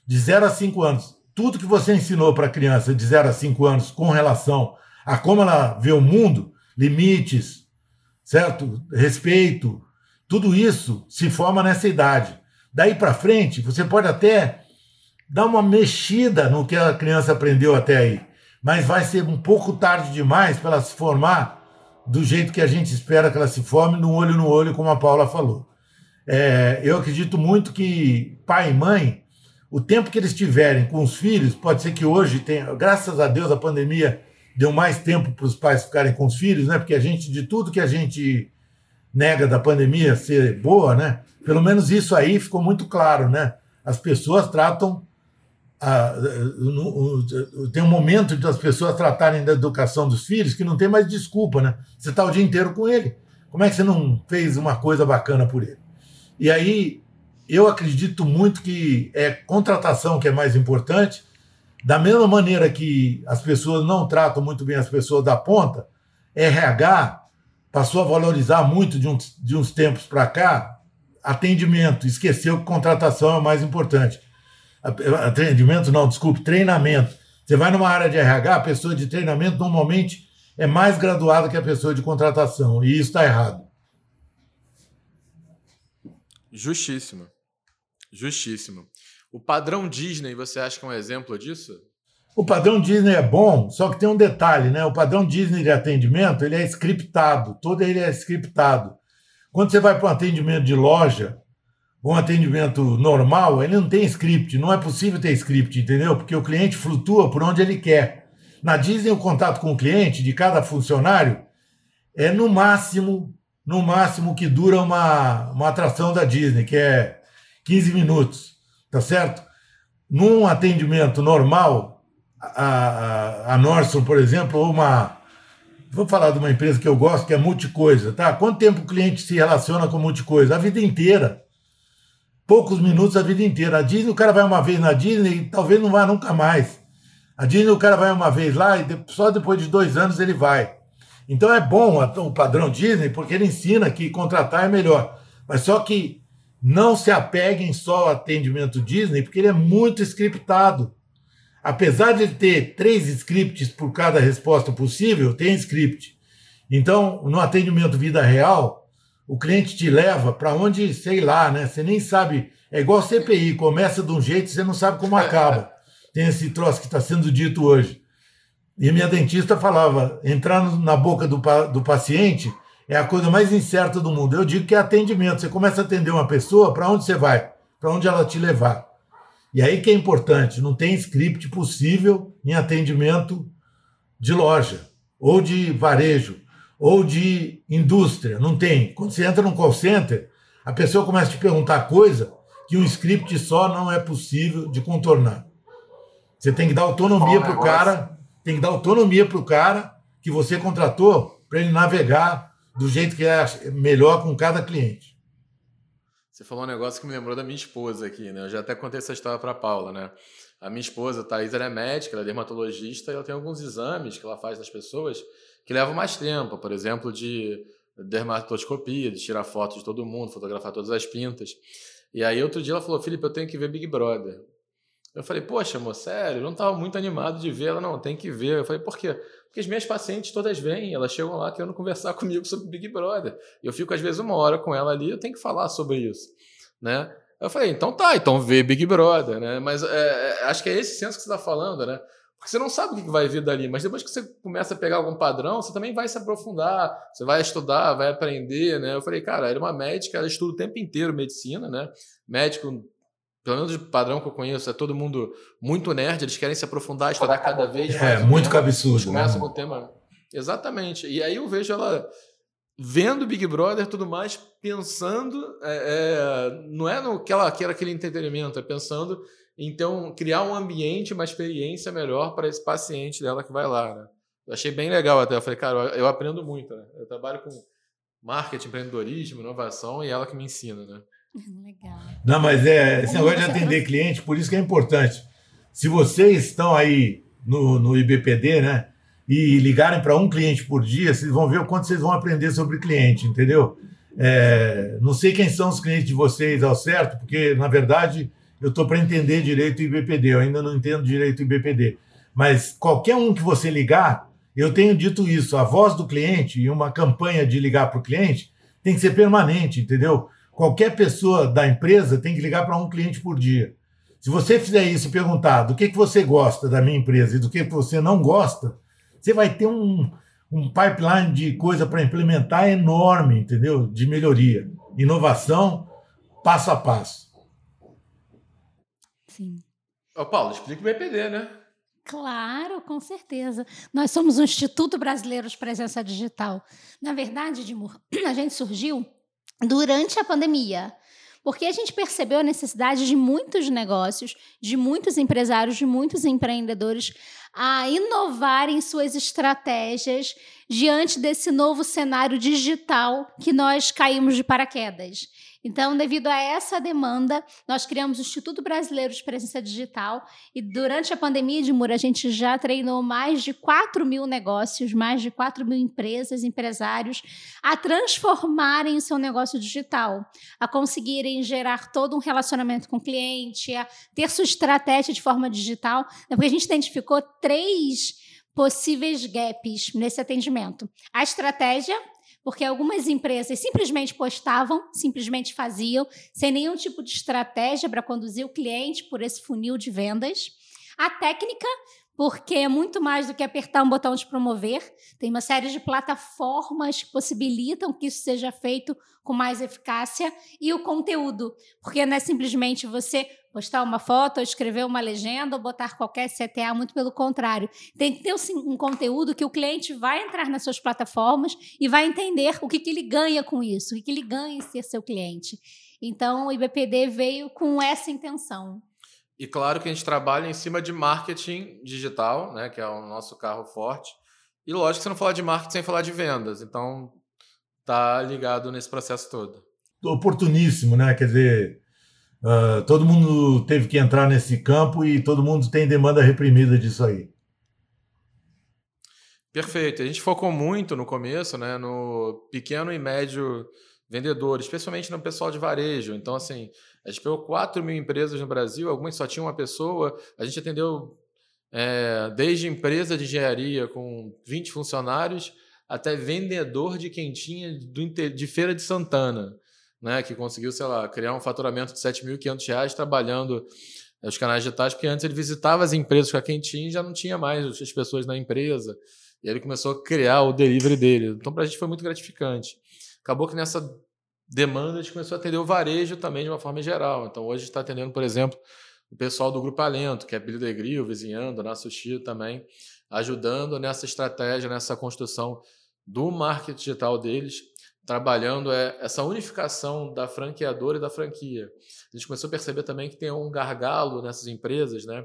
De zero a cinco anos. Tudo que você ensinou para a criança de zero a cinco anos com relação a como ela vê o mundo, limites, certo? Respeito, tudo isso se forma nessa idade. Daí para frente, você pode até dar uma mexida no que a criança aprendeu até aí, mas vai ser um pouco tarde demais para ela se formar do jeito que a gente espera que ela se forme, no olho no olho, como a Paula falou. É, eu acredito muito que pai e mãe, o tempo que eles tiverem com os filhos, pode ser que hoje tenha, graças a Deus, a pandemia deu mais tempo para os pais ficarem com os filhos, né? Porque a gente, de tudo que a gente nega da pandemia ser boa, né? Pelo menos isso aí ficou muito claro, né? As pessoas tratam. A, tem um momento das pessoas tratarem da educação dos filhos que não tem mais desculpa, né? Você está o dia inteiro com ele. Como é que você não fez uma coisa bacana por ele? E aí, eu acredito muito que é contratação que é mais importante da mesma maneira que as pessoas não tratam muito bem as pessoas da ponta, RH passou a valorizar muito de uns, de uns tempos para cá atendimento, esqueceu que contratação é o mais importante. Atendimento não, desculpe, treinamento. Você vai numa área de RH, a pessoa de treinamento normalmente é mais graduada que a pessoa de contratação, e isso está errado. Justíssimo. Justíssimo. O padrão Disney, você acha que é um exemplo disso? O padrão Disney é bom, só que tem um detalhe, né? O padrão Disney de atendimento, ele é scriptado, todo ele é scriptado. Quando você vai para um atendimento de loja, um atendimento normal, ele não tem script, não é possível ter script, entendeu? Porque o cliente flutua por onde ele quer. Na Disney, o contato com o cliente de cada funcionário é no máximo, no máximo que dura uma, uma atração da Disney, que é 15 minutos tá certo? Num atendimento normal, a, a, a Norson, por exemplo, ou uma. Vou falar de uma empresa que eu gosto, que é Multicoisa, tá? Quanto tempo o cliente se relaciona com Multicoisa? A vida inteira. poucos minutos a vida inteira. A Disney, o cara vai uma vez na Disney e talvez não vá nunca mais. A Disney, o cara vai uma vez lá e só depois de dois anos ele vai. Então é bom o padrão Disney porque ele ensina que contratar é melhor. Mas só que não se apeguem só ao atendimento Disney, porque ele é muito scriptado. Apesar de ter três scripts por cada resposta possível, tem script. Então, no atendimento vida real, o cliente te leva para onde, sei lá, né? Você nem sabe. É igual CPI, começa de um jeito, você não sabe como acaba. Tem esse troço que está sendo dito hoje. E minha dentista falava: entrar na boca do, do paciente é a coisa mais incerta do mundo. Eu digo que é atendimento. Você começa a atender uma pessoa, para onde você vai? Para onde ela te levar. E aí que é importante, não tem script possível em atendimento de loja, ou de varejo, ou de indústria. Não tem. Quando você entra num call center, a pessoa começa a te perguntar coisa que um script só não é possível de contornar. Você tem que dar autonomia para o cara, tem que dar autonomia para o cara que você contratou para ele navegar do jeito que é melhor com cada cliente. Você falou um negócio que me lembrou da minha esposa aqui, né? Eu já até contei essa história para Paula, né? A minha esposa, a Thaís, ela é médica, ela é dermatologista e ela tem alguns exames que ela faz das pessoas que levam mais tempo, por exemplo, de dermatoscopia, de tirar fotos de todo mundo, fotografar todas as pintas. E aí outro dia ela falou, Felipe, eu tenho que ver Big Brother. Eu falei, poxa, amor, sério, eu não estava muito animado de ver. Ela, não, tem que ver. Eu falei, por quê? Porque as minhas pacientes todas vêm, elas chegam lá querendo conversar comigo sobre Big Brother. Eu fico, às vezes, uma hora com ela ali, eu tenho que falar sobre isso, né? Eu falei, então tá, então vê Big Brother, né? Mas é, é, acho que é esse senso que você está falando, né? Porque você não sabe o que vai vir dali, mas depois que você começa a pegar algum padrão, você também vai se aprofundar, você vai estudar, vai aprender, né? Eu falei, cara, era uma médica, ela estuda o tempo inteiro medicina, né? Médico pelo menos o padrão que eu conheço, é todo mundo muito nerd, eles querem se aprofundar, estudar cada vez é, mais. É, muito cabeçudo. Começa né? com o tema. Exatamente. E aí eu vejo ela vendo Big Brother tudo mais, pensando, é, é, não é no que ela quer aquele entretenimento, é pensando em então, criar um ambiente, uma experiência melhor para esse paciente dela que vai lá. Né? Eu achei bem legal até. Eu falei, cara, eu aprendo muito. Né? Eu trabalho com marketing, empreendedorismo, inovação e ela que me ensina. Né? Legal. Não, mas é esse negócio de atender cliente, por isso que é importante. Se vocês estão aí no, no IBPD, né? E ligarem para um cliente por dia, vocês vão ver o quanto vocês vão aprender sobre cliente, entendeu? É, não sei quem são os clientes de vocês ao certo, porque, na verdade, eu estou para entender direito o IBPD, eu ainda não entendo direito o IBPD. Mas qualquer um que você ligar, eu tenho dito isso, a voz do cliente e uma campanha de ligar para o cliente tem que ser permanente, entendeu? Qualquer pessoa da empresa tem que ligar para um cliente por dia. Se você fizer isso e perguntar do que, que você gosta da minha empresa e do que, que você não gosta, você vai ter um, um pipeline de coisa para implementar enorme, entendeu? De melhoria. Inovação, passo a passo. Sim. Ô, Paulo, explica o BPD, né? Claro, com certeza. Nós somos o Instituto Brasileiro de Presença Digital. Na verdade, Edmur, a gente surgiu durante a pandemia. Porque a gente percebeu a necessidade de muitos negócios, de muitos empresários, de muitos empreendedores a inovarem suas estratégias diante desse novo cenário digital que nós caímos de paraquedas. Então, devido a essa demanda, nós criamos o Instituto Brasileiro de Presença Digital e durante a pandemia de a gente já treinou mais de 4 mil negócios, mais de 4 mil empresas, empresários a transformarem o seu negócio digital, a conseguirem gerar todo um relacionamento com o cliente, a ter sua estratégia de forma digital, né? porque a gente identificou três possíveis gaps nesse atendimento. A estratégia, porque algumas empresas simplesmente postavam, simplesmente faziam, sem nenhum tipo de estratégia para conduzir o cliente por esse funil de vendas. A técnica, porque é muito mais do que apertar um botão de promover. Tem uma série de plataformas que possibilitam que isso seja feito com mais eficácia. E o conteúdo, porque não é simplesmente você postar uma foto, ou escrever uma legenda, ou botar qualquer CTA, muito pelo contrário. Tem que ter um conteúdo que o cliente vai entrar nas suas plataformas e vai entender o que, que ele ganha com isso, o que, que ele ganha em ser seu cliente. Então, o IBPD veio com essa intenção. E claro que a gente trabalha em cima de marketing digital, né, que é o nosso carro forte. E lógico que você não fala de marketing sem falar de vendas. Então, tá ligado nesse processo todo. Oportuníssimo, né? Quer dizer, Uh, todo mundo teve que entrar nesse campo e todo mundo tem demanda reprimida disso aí. Perfeito. A gente focou muito no começo, né, no pequeno e médio vendedor, especialmente no pessoal de varejo. Então, assim, a gente pegou 4 mil empresas no Brasil, algumas só tinham uma pessoa. A gente atendeu é, desde empresa de engenharia com 20 funcionários até vendedor de quentinha de Feira de Santana, né, que conseguiu, sei lá, criar um faturamento de R$ 7.500 trabalhando eh, os canais digitais, porque antes ele visitava as empresas com a quentinha e já não tinha mais as pessoas na empresa. E ele começou a criar o delivery dele. Então, para a gente foi muito gratificante. Acabou que nessa demanda a gente começou a atender o varejo também de uma forma geral. Então, hoje está atendendo, por exemplo, o pessoal do Grupo Alento, que é Billy Degril, Vizinhando, na Sushi também, ajudando nessa estratégia, nessa construção do marketing digital deles, trabalhando é, essa unificação da franqueadora e da franquia. A gente começou a perceber também que tem um gargalo nessas empresas, né?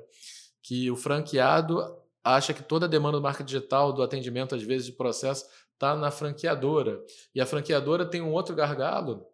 Que o franqueado acha que toda a demanda do marketing digital, do atendimento, às vezes, de processo, está na franqueadora. E a franqueadora tem um outro gargalo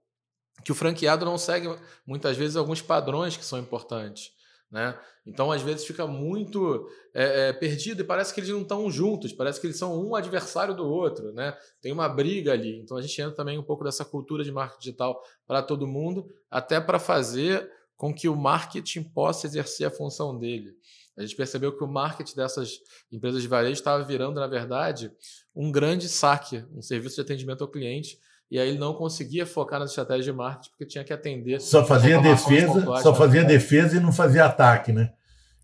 que o franqueado não segue, muitas vezes, alguns padrões que são importantes. Né? Então, às vezes, fica muito é, é, perdido e parece que eles não estão juntos, parece que eles são um adversário do outro. Né? Tem uma briga ali. Então, a gente entra também um pouco dessa cultura de marketing digital para todo mundo, até para fazer com que o marketing possa exercer a função dele. A gente percebeu que o marketing dessas empresas de varejo estava virando, na verdade, um grande saque, um serviço de atendimento ao cliente, e aí ele não conseguia focar nas estratégias de marketing porque tinha que atender. Só fazia defesa, só fazia defesa e não fazia ataque, né?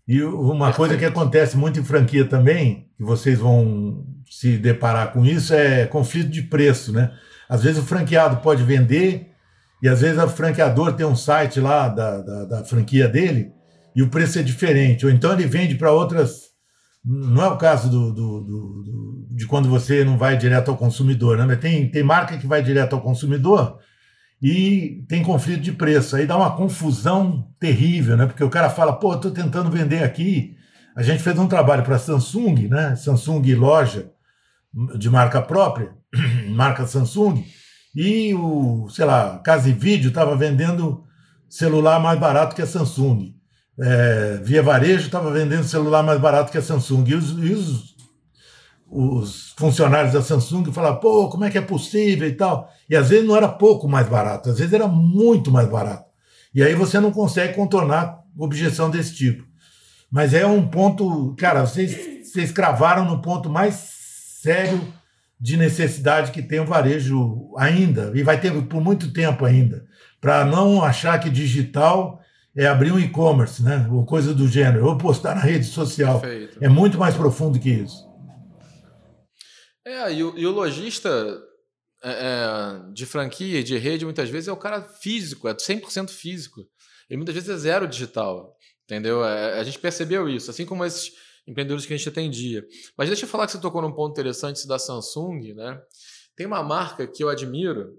E uma Perfeito. coisa que acontece muito em franquia também, que vocês vão se deparar com isso, é conflito de preço, né? Às vezes o franqueado pode vender e às vezes o franqueador tem um site lá da, da, da franquia dele e o preço é diferente. Ou então ele vende para outras. Não é o caso do, do, do, de quando você não vai direto ao consumidor, né? Mas tem, tem marca que vai direto ao consumidor e tem conflito de preço. Aí dá uma confusão terrível, né? Porque o cara fala, pô, estou tentando vender aqui. A gente fez um trabalho para Samsung, né? Samsung loja de marca própria, marca Samsung, e o, sei lá, Casa e Vídeo estava vendendo celular mais barato que a Samsung é, via varejo estava vendendo celular mais barato que a Samsung. E os, e os, os, funcionários da Samsung falavam, pô, como é que é possível e tal. E às vezes não era pouco mais barato, às vezes era muito mais barato. E aí você não consegue contornar objeção desse tipo. Mas é um ponto, cara, vocês, vocês cravaram no ponto mais sério de necessidade que tem o varejo ainda, e vai ter por muito tempo ainda, para não achar que digital é abrir um e-commerce, né? Ou coisa do gênero, ou postar na rede social. Perfeito. É muito mais profundo que isso. É, e o, e o lojista é, é de franquia e de rede, muitas vezes, é o cara físico, é 100% físico. E muitas vezes é zero digital, entendeu? É, a gente percebeu isso, assim como esses empreendedores que a gente atendia. Mas deixa eu falar que você tocou num ponto interessante da Samsung, né? Tem uma marca que eu admiro,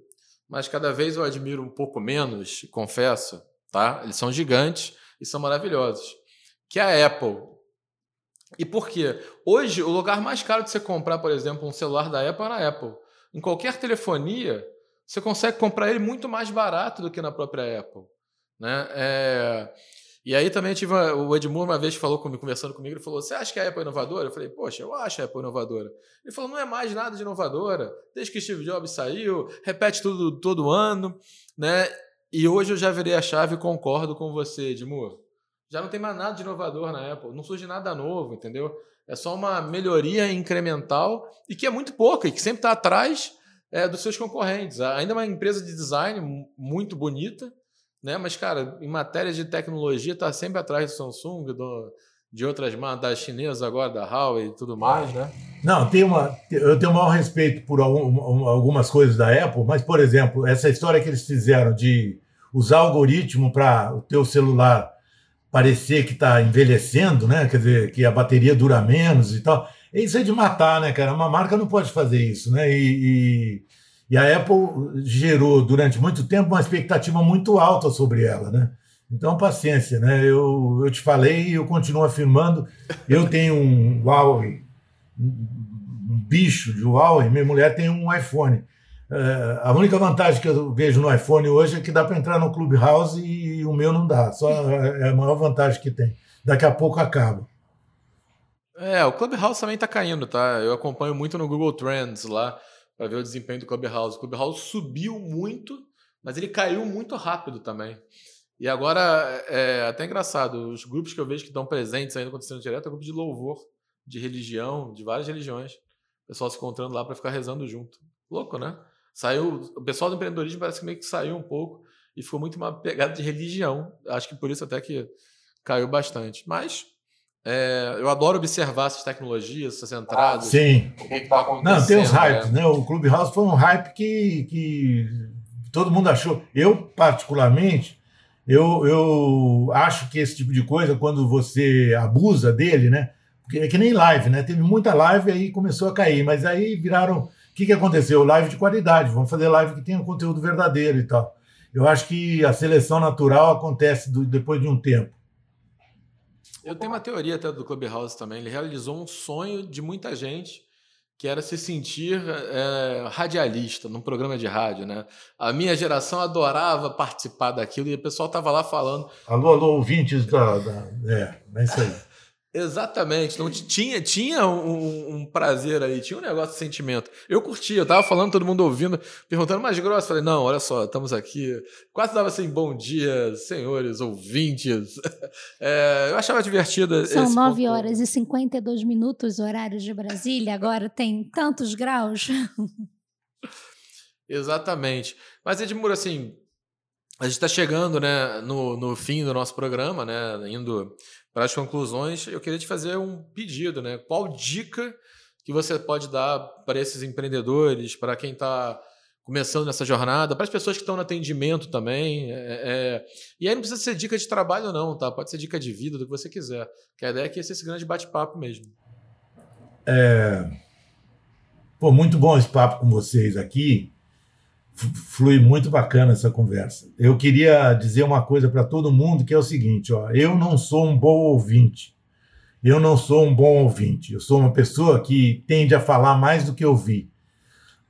mas cada vez eu admiro um pouco menos, confesso, tá? Eles são gigantes e são maravilhosos. Que é a Apple. E por quê? Hoje, o lugar mais caro de você comprar, por exemplo, um celular da Apple é na Apple. Em qualquer telefonia, você consegue comprar ele muito mais barato do que na própria Apple. Né? É... E aí também tive uma... o Edmur uma vez falou comigo, conversando comigo, ele falou: Você acha que a Apple é inovadora? Eu falei, poxa, eu acho a Apple inovadora. Ele falou, não é mais nada de inovadora. Desde que Steve Jobs saiu, repete tudo todo ano, né? E hoje eu já virei a chave e concordo com você, Edmur. Já não tem mais nada de inovador na Apple, não surge nada novo, entendeu? É só uma melhoria incremental e que é muito pouca e que sempre está atrás é, dos seus concorrentes. Ainda é uma empresa de design muito bonita, né? Mas, cara, em matéria de tecnologia, está sempre atrás do Samsung, do, de outras das chinesas agora, da Huawei e tudo mais, né? Não, tem uma, eu tenho maior respeito por algum, algumas coisas da Apple, mas, por exemplo, essa história que eles fizeram de usar algoritmo para o teu celular parecer que está envelhecendo, né? Quer dizer, que a bateria dura menos e tal. Isso é de matar, né, cara? Uma marca não pode fazer isso, né? E, e, e a Apple gerou durante muito tempo uma expectativa muito alta sobre ela, né? Então, paciência, né? Eu, eu te falei e eu continuo afirmando. Eu tenho um Huawei, um bicho de Huawei, minha mulher tem um iPhone. Uh, a única vantagem que eu vejo no iPhone hoje é que dá para entrar no Clubhouse e no meu não dá. Só é a maior vantagem que tem. Daqui a pouco acaba. É, o Clubhouse também está caindo, tá? Eu acompanho muito no Google Trends lá para ver o desempenho do Clubhouse. O Clubhouse subiu muito, mas ele caiu muito rápido também. E agora, é até engraçado, os grupos que eu vejo que estão presentes ainda acontecendo direto é grupo de louvor, de religião, de várias religiões. O pessoal se encontrando lá para ficar rezando junto. Louco, né? Saiu, o pessoal do empreendedorismo parece que meio que saiu um pouco e ficou muito uma pegada de religião. Acho que por isso até que caiu bastante. Mas é, eu adoro observar essas tecnologias, essas entradas. Sim. O que tá Não, tem os hypes, né? né? O Clubhouse foi um hype que, que todo mundo achou. Eu, particularmente, eu, eu acho que esse tipo de coisa, quando você abusa dele, né? Porque é que nem live, né? Teve muita live aí começou a cair, mas aí viraram. O que, que aconteceu? Live de qualidade. Vamos fazer live que tenha conteúdo verdadeiro e tal. Eu acho que a seleção natural acontece do, depois de um tempo. Eu tenho uma teoria até do Clubhouse também. Ele realizou um sonho de muita gente que era se sentir é, radialista num programa de rádio, né? A minha geração adorava participar daquilo e o pessoal estava lá falando. Alô, alô, ouvintes da. da... É, é isso aí. Exatamente. Então tinha, tinha um, um, prazer aí, tinha um negócio de sentimento. Eu curtia, eu tava falando, todo mundo ouvindo, perguntando mais grosso. Falei, não, olha só, estamos aqui. Quase dava assim, bom dia, senhores ouvintes. É, eu achava divertido. São 9 horas e 52 minutos, horário de Brasília, agora tem tantos graus. Exatamente. Mas, Edmuro, assim, a gente está chegando né, no, no fim do nosso programa, né, indo para as conclusões, eu queria te fazer um pedido, né? Qual dica que você pode dar para esses empreendedores, para quem está começando nessa jornada, para as pessoas que estão no atendimento também. É, é... E aí não precisa ser dica de trabalho, não, tá? Pode ser dica de vida, do que você quiser. Que a ideia é que esse, esse grande bate-papo mesmo. É... Pô, muito bom esse papo com vocês aqui flui muito bacana essa conversa. Eu queria dizer uma coisa para todo mundo que é o seguinte, ó, eu não sou um bom ouvinte. Eu não sou um bom ouvinte. Eu sou uma pessoa que tende a falar mais do que ouvir.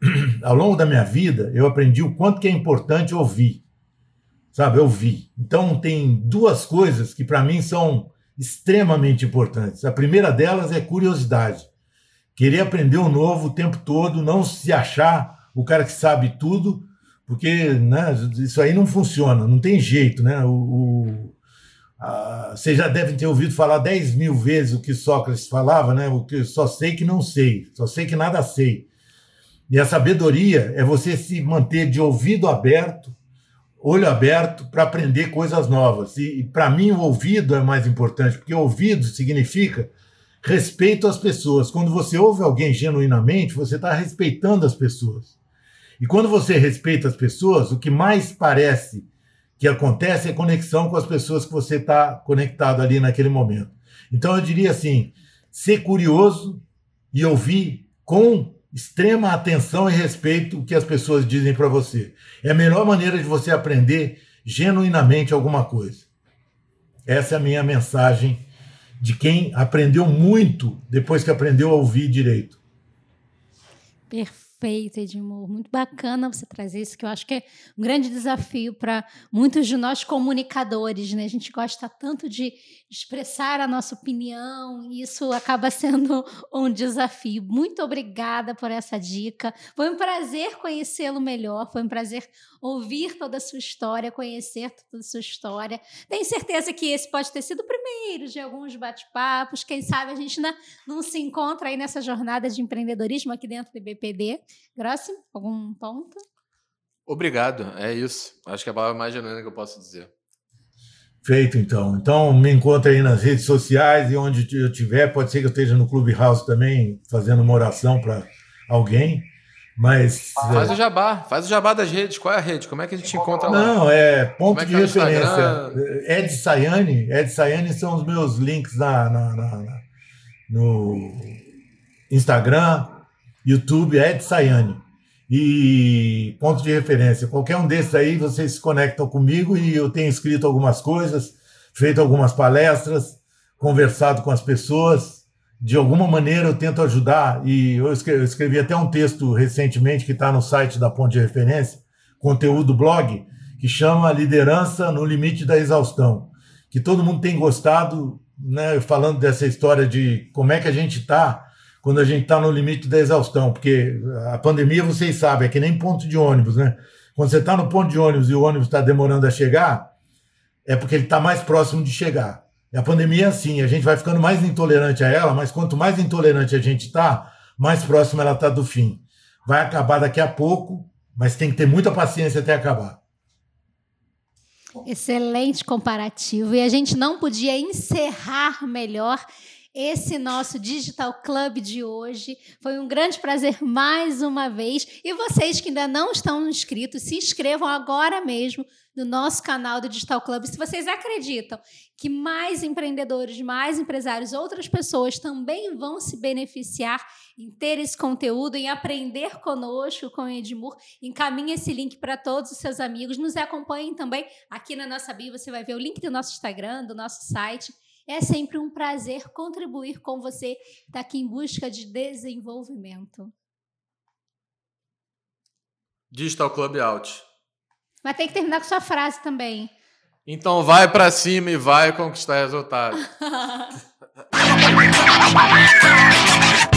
Ao longo da minha vida, eu aprendi o quanto que é importante ouvir. Sabe, ouvir. Então tem duas coisas que para mim são extremamente importantes. A primeira delas é curiosidade. Querer aprender o novo o tempo todo, não se achar o cara que sabe tudo, porque né, isso aí não funciona, não tem jeito, né? O, o a, já devem ter ouvido falar 10 mil vezes o que Sócrates falava, né? O que só sei que não sei, só sei que nada sei. E a sabedoria é você se manter de ouvido aberto, olho aberto, para aprender coisas novas. E, e para mim, o ouvido é mais importante, porque ouvido significa respeito às pessoas. Quando você ouve alguém genuinamente, você está respeitando as pessoas. E quando você respeita as pessoas, o que mais parece que acontece é conexão com as pessoas que você está conectado ali naquele momento. Então eu diria assim: ser curioso e ouvir com extrema atenção e respeito o que as pessoas dizem para você. É a melhor maneira de você aprender genuinamente alguma coisa. Essa é a minha mensagem de quem aprendeu muito depois que aprendeu a ouvir direito. Perfeito Perfeito, Edmur. Muito bacana você trazer isso, que eu acho que é um grande desafio para muitos de nós comunicadores, né? A gente gosta tanto de expressar a nossa opinião isso acaba sendo um desafio. Muito obrigada por essa dica. Foi um prazer conhecê-lo melhor, foi um prazer ouvir toda a sua história, conhecer toda a sua história. Tenho certeza que esse pode ter sido o primeiro de alguns bate-papos. Quem sabe a gente não, não se encontra aí nessa jornada de empreendedorismo aqui dentro do BPD. Grossi, algum ponto? Obrigado, é isso. Acho que é a palavra mais genuína que eu posso dizer. Feito, então. Então, me encontre aí nas redes sociais e onde eu estiver. Pode ser que eu esteja no Clubhouse também, fazendo uma oração para alguém. Mas. Faz é... o jabá, faz o jabá das redes. Qual é a rede? Como é que a gente encontra lá? Não, é ponto é de tá referência. Ed Sayane. Ed Sayane são os meus links na, na, na, na no Instagram, YouTube, Ed Sayane. E ponto de referência. Qualquer um desses aí, vocês se conectam comigo e eu tenho escrito algumas coisas, feito algumas palestras, conversado com as pessoas de alguma maneira eu tento ajudar, e eu escrevi, eu escrevi até um texto recentemente que está no site da Ponte de Referência, conteúdo blog, que chama Liderança no Limite da Exaustão, que todo mundo tem gostado, né, falando dessa história de como é que a gente está quando a gente está no limite da exaustão, porque a pandemia, vocês sabem, é que nem ponto de ônibus, né? Quando você está no ponto de ônibus e o ônibus está demorando a chegar, é porque ele está mais próximo de chegar. E a pandemia é assim, a gente vai ficando mais intolerante a ela, mas quanto mais intolerante a gente está, mais próximo ela está do fim. Vai acabar daqui a pouco, mas tem que ter muita paciência até acabar. Excelente comparativo. E a gente não podia encerrar melhor esse nosso Digital Club de hoje. Foi um grande prazer mais uma vez. E vocês que ainda não estão inscritos, se inscrevam agora mesmo no nosso canal do Digital Club. Se vocês acreditam que mais empreendedores, mais empresários, outras pessoas também vão se beneficiar em ter esse conteúdo, em aprender conosco com o Edmur, encaminhe esse link para todos os seus amigos. Nos acompanhem também aqui na nossa bio, você vai ver o link do nosso Instagram, do nosso site. É sempre um prazer contribuir com você daqui tá em busca de desenvolvimento. Digital Club Out. Mas tem que terminar com sua frase também. Então vai para cima e vai conquistar resultado.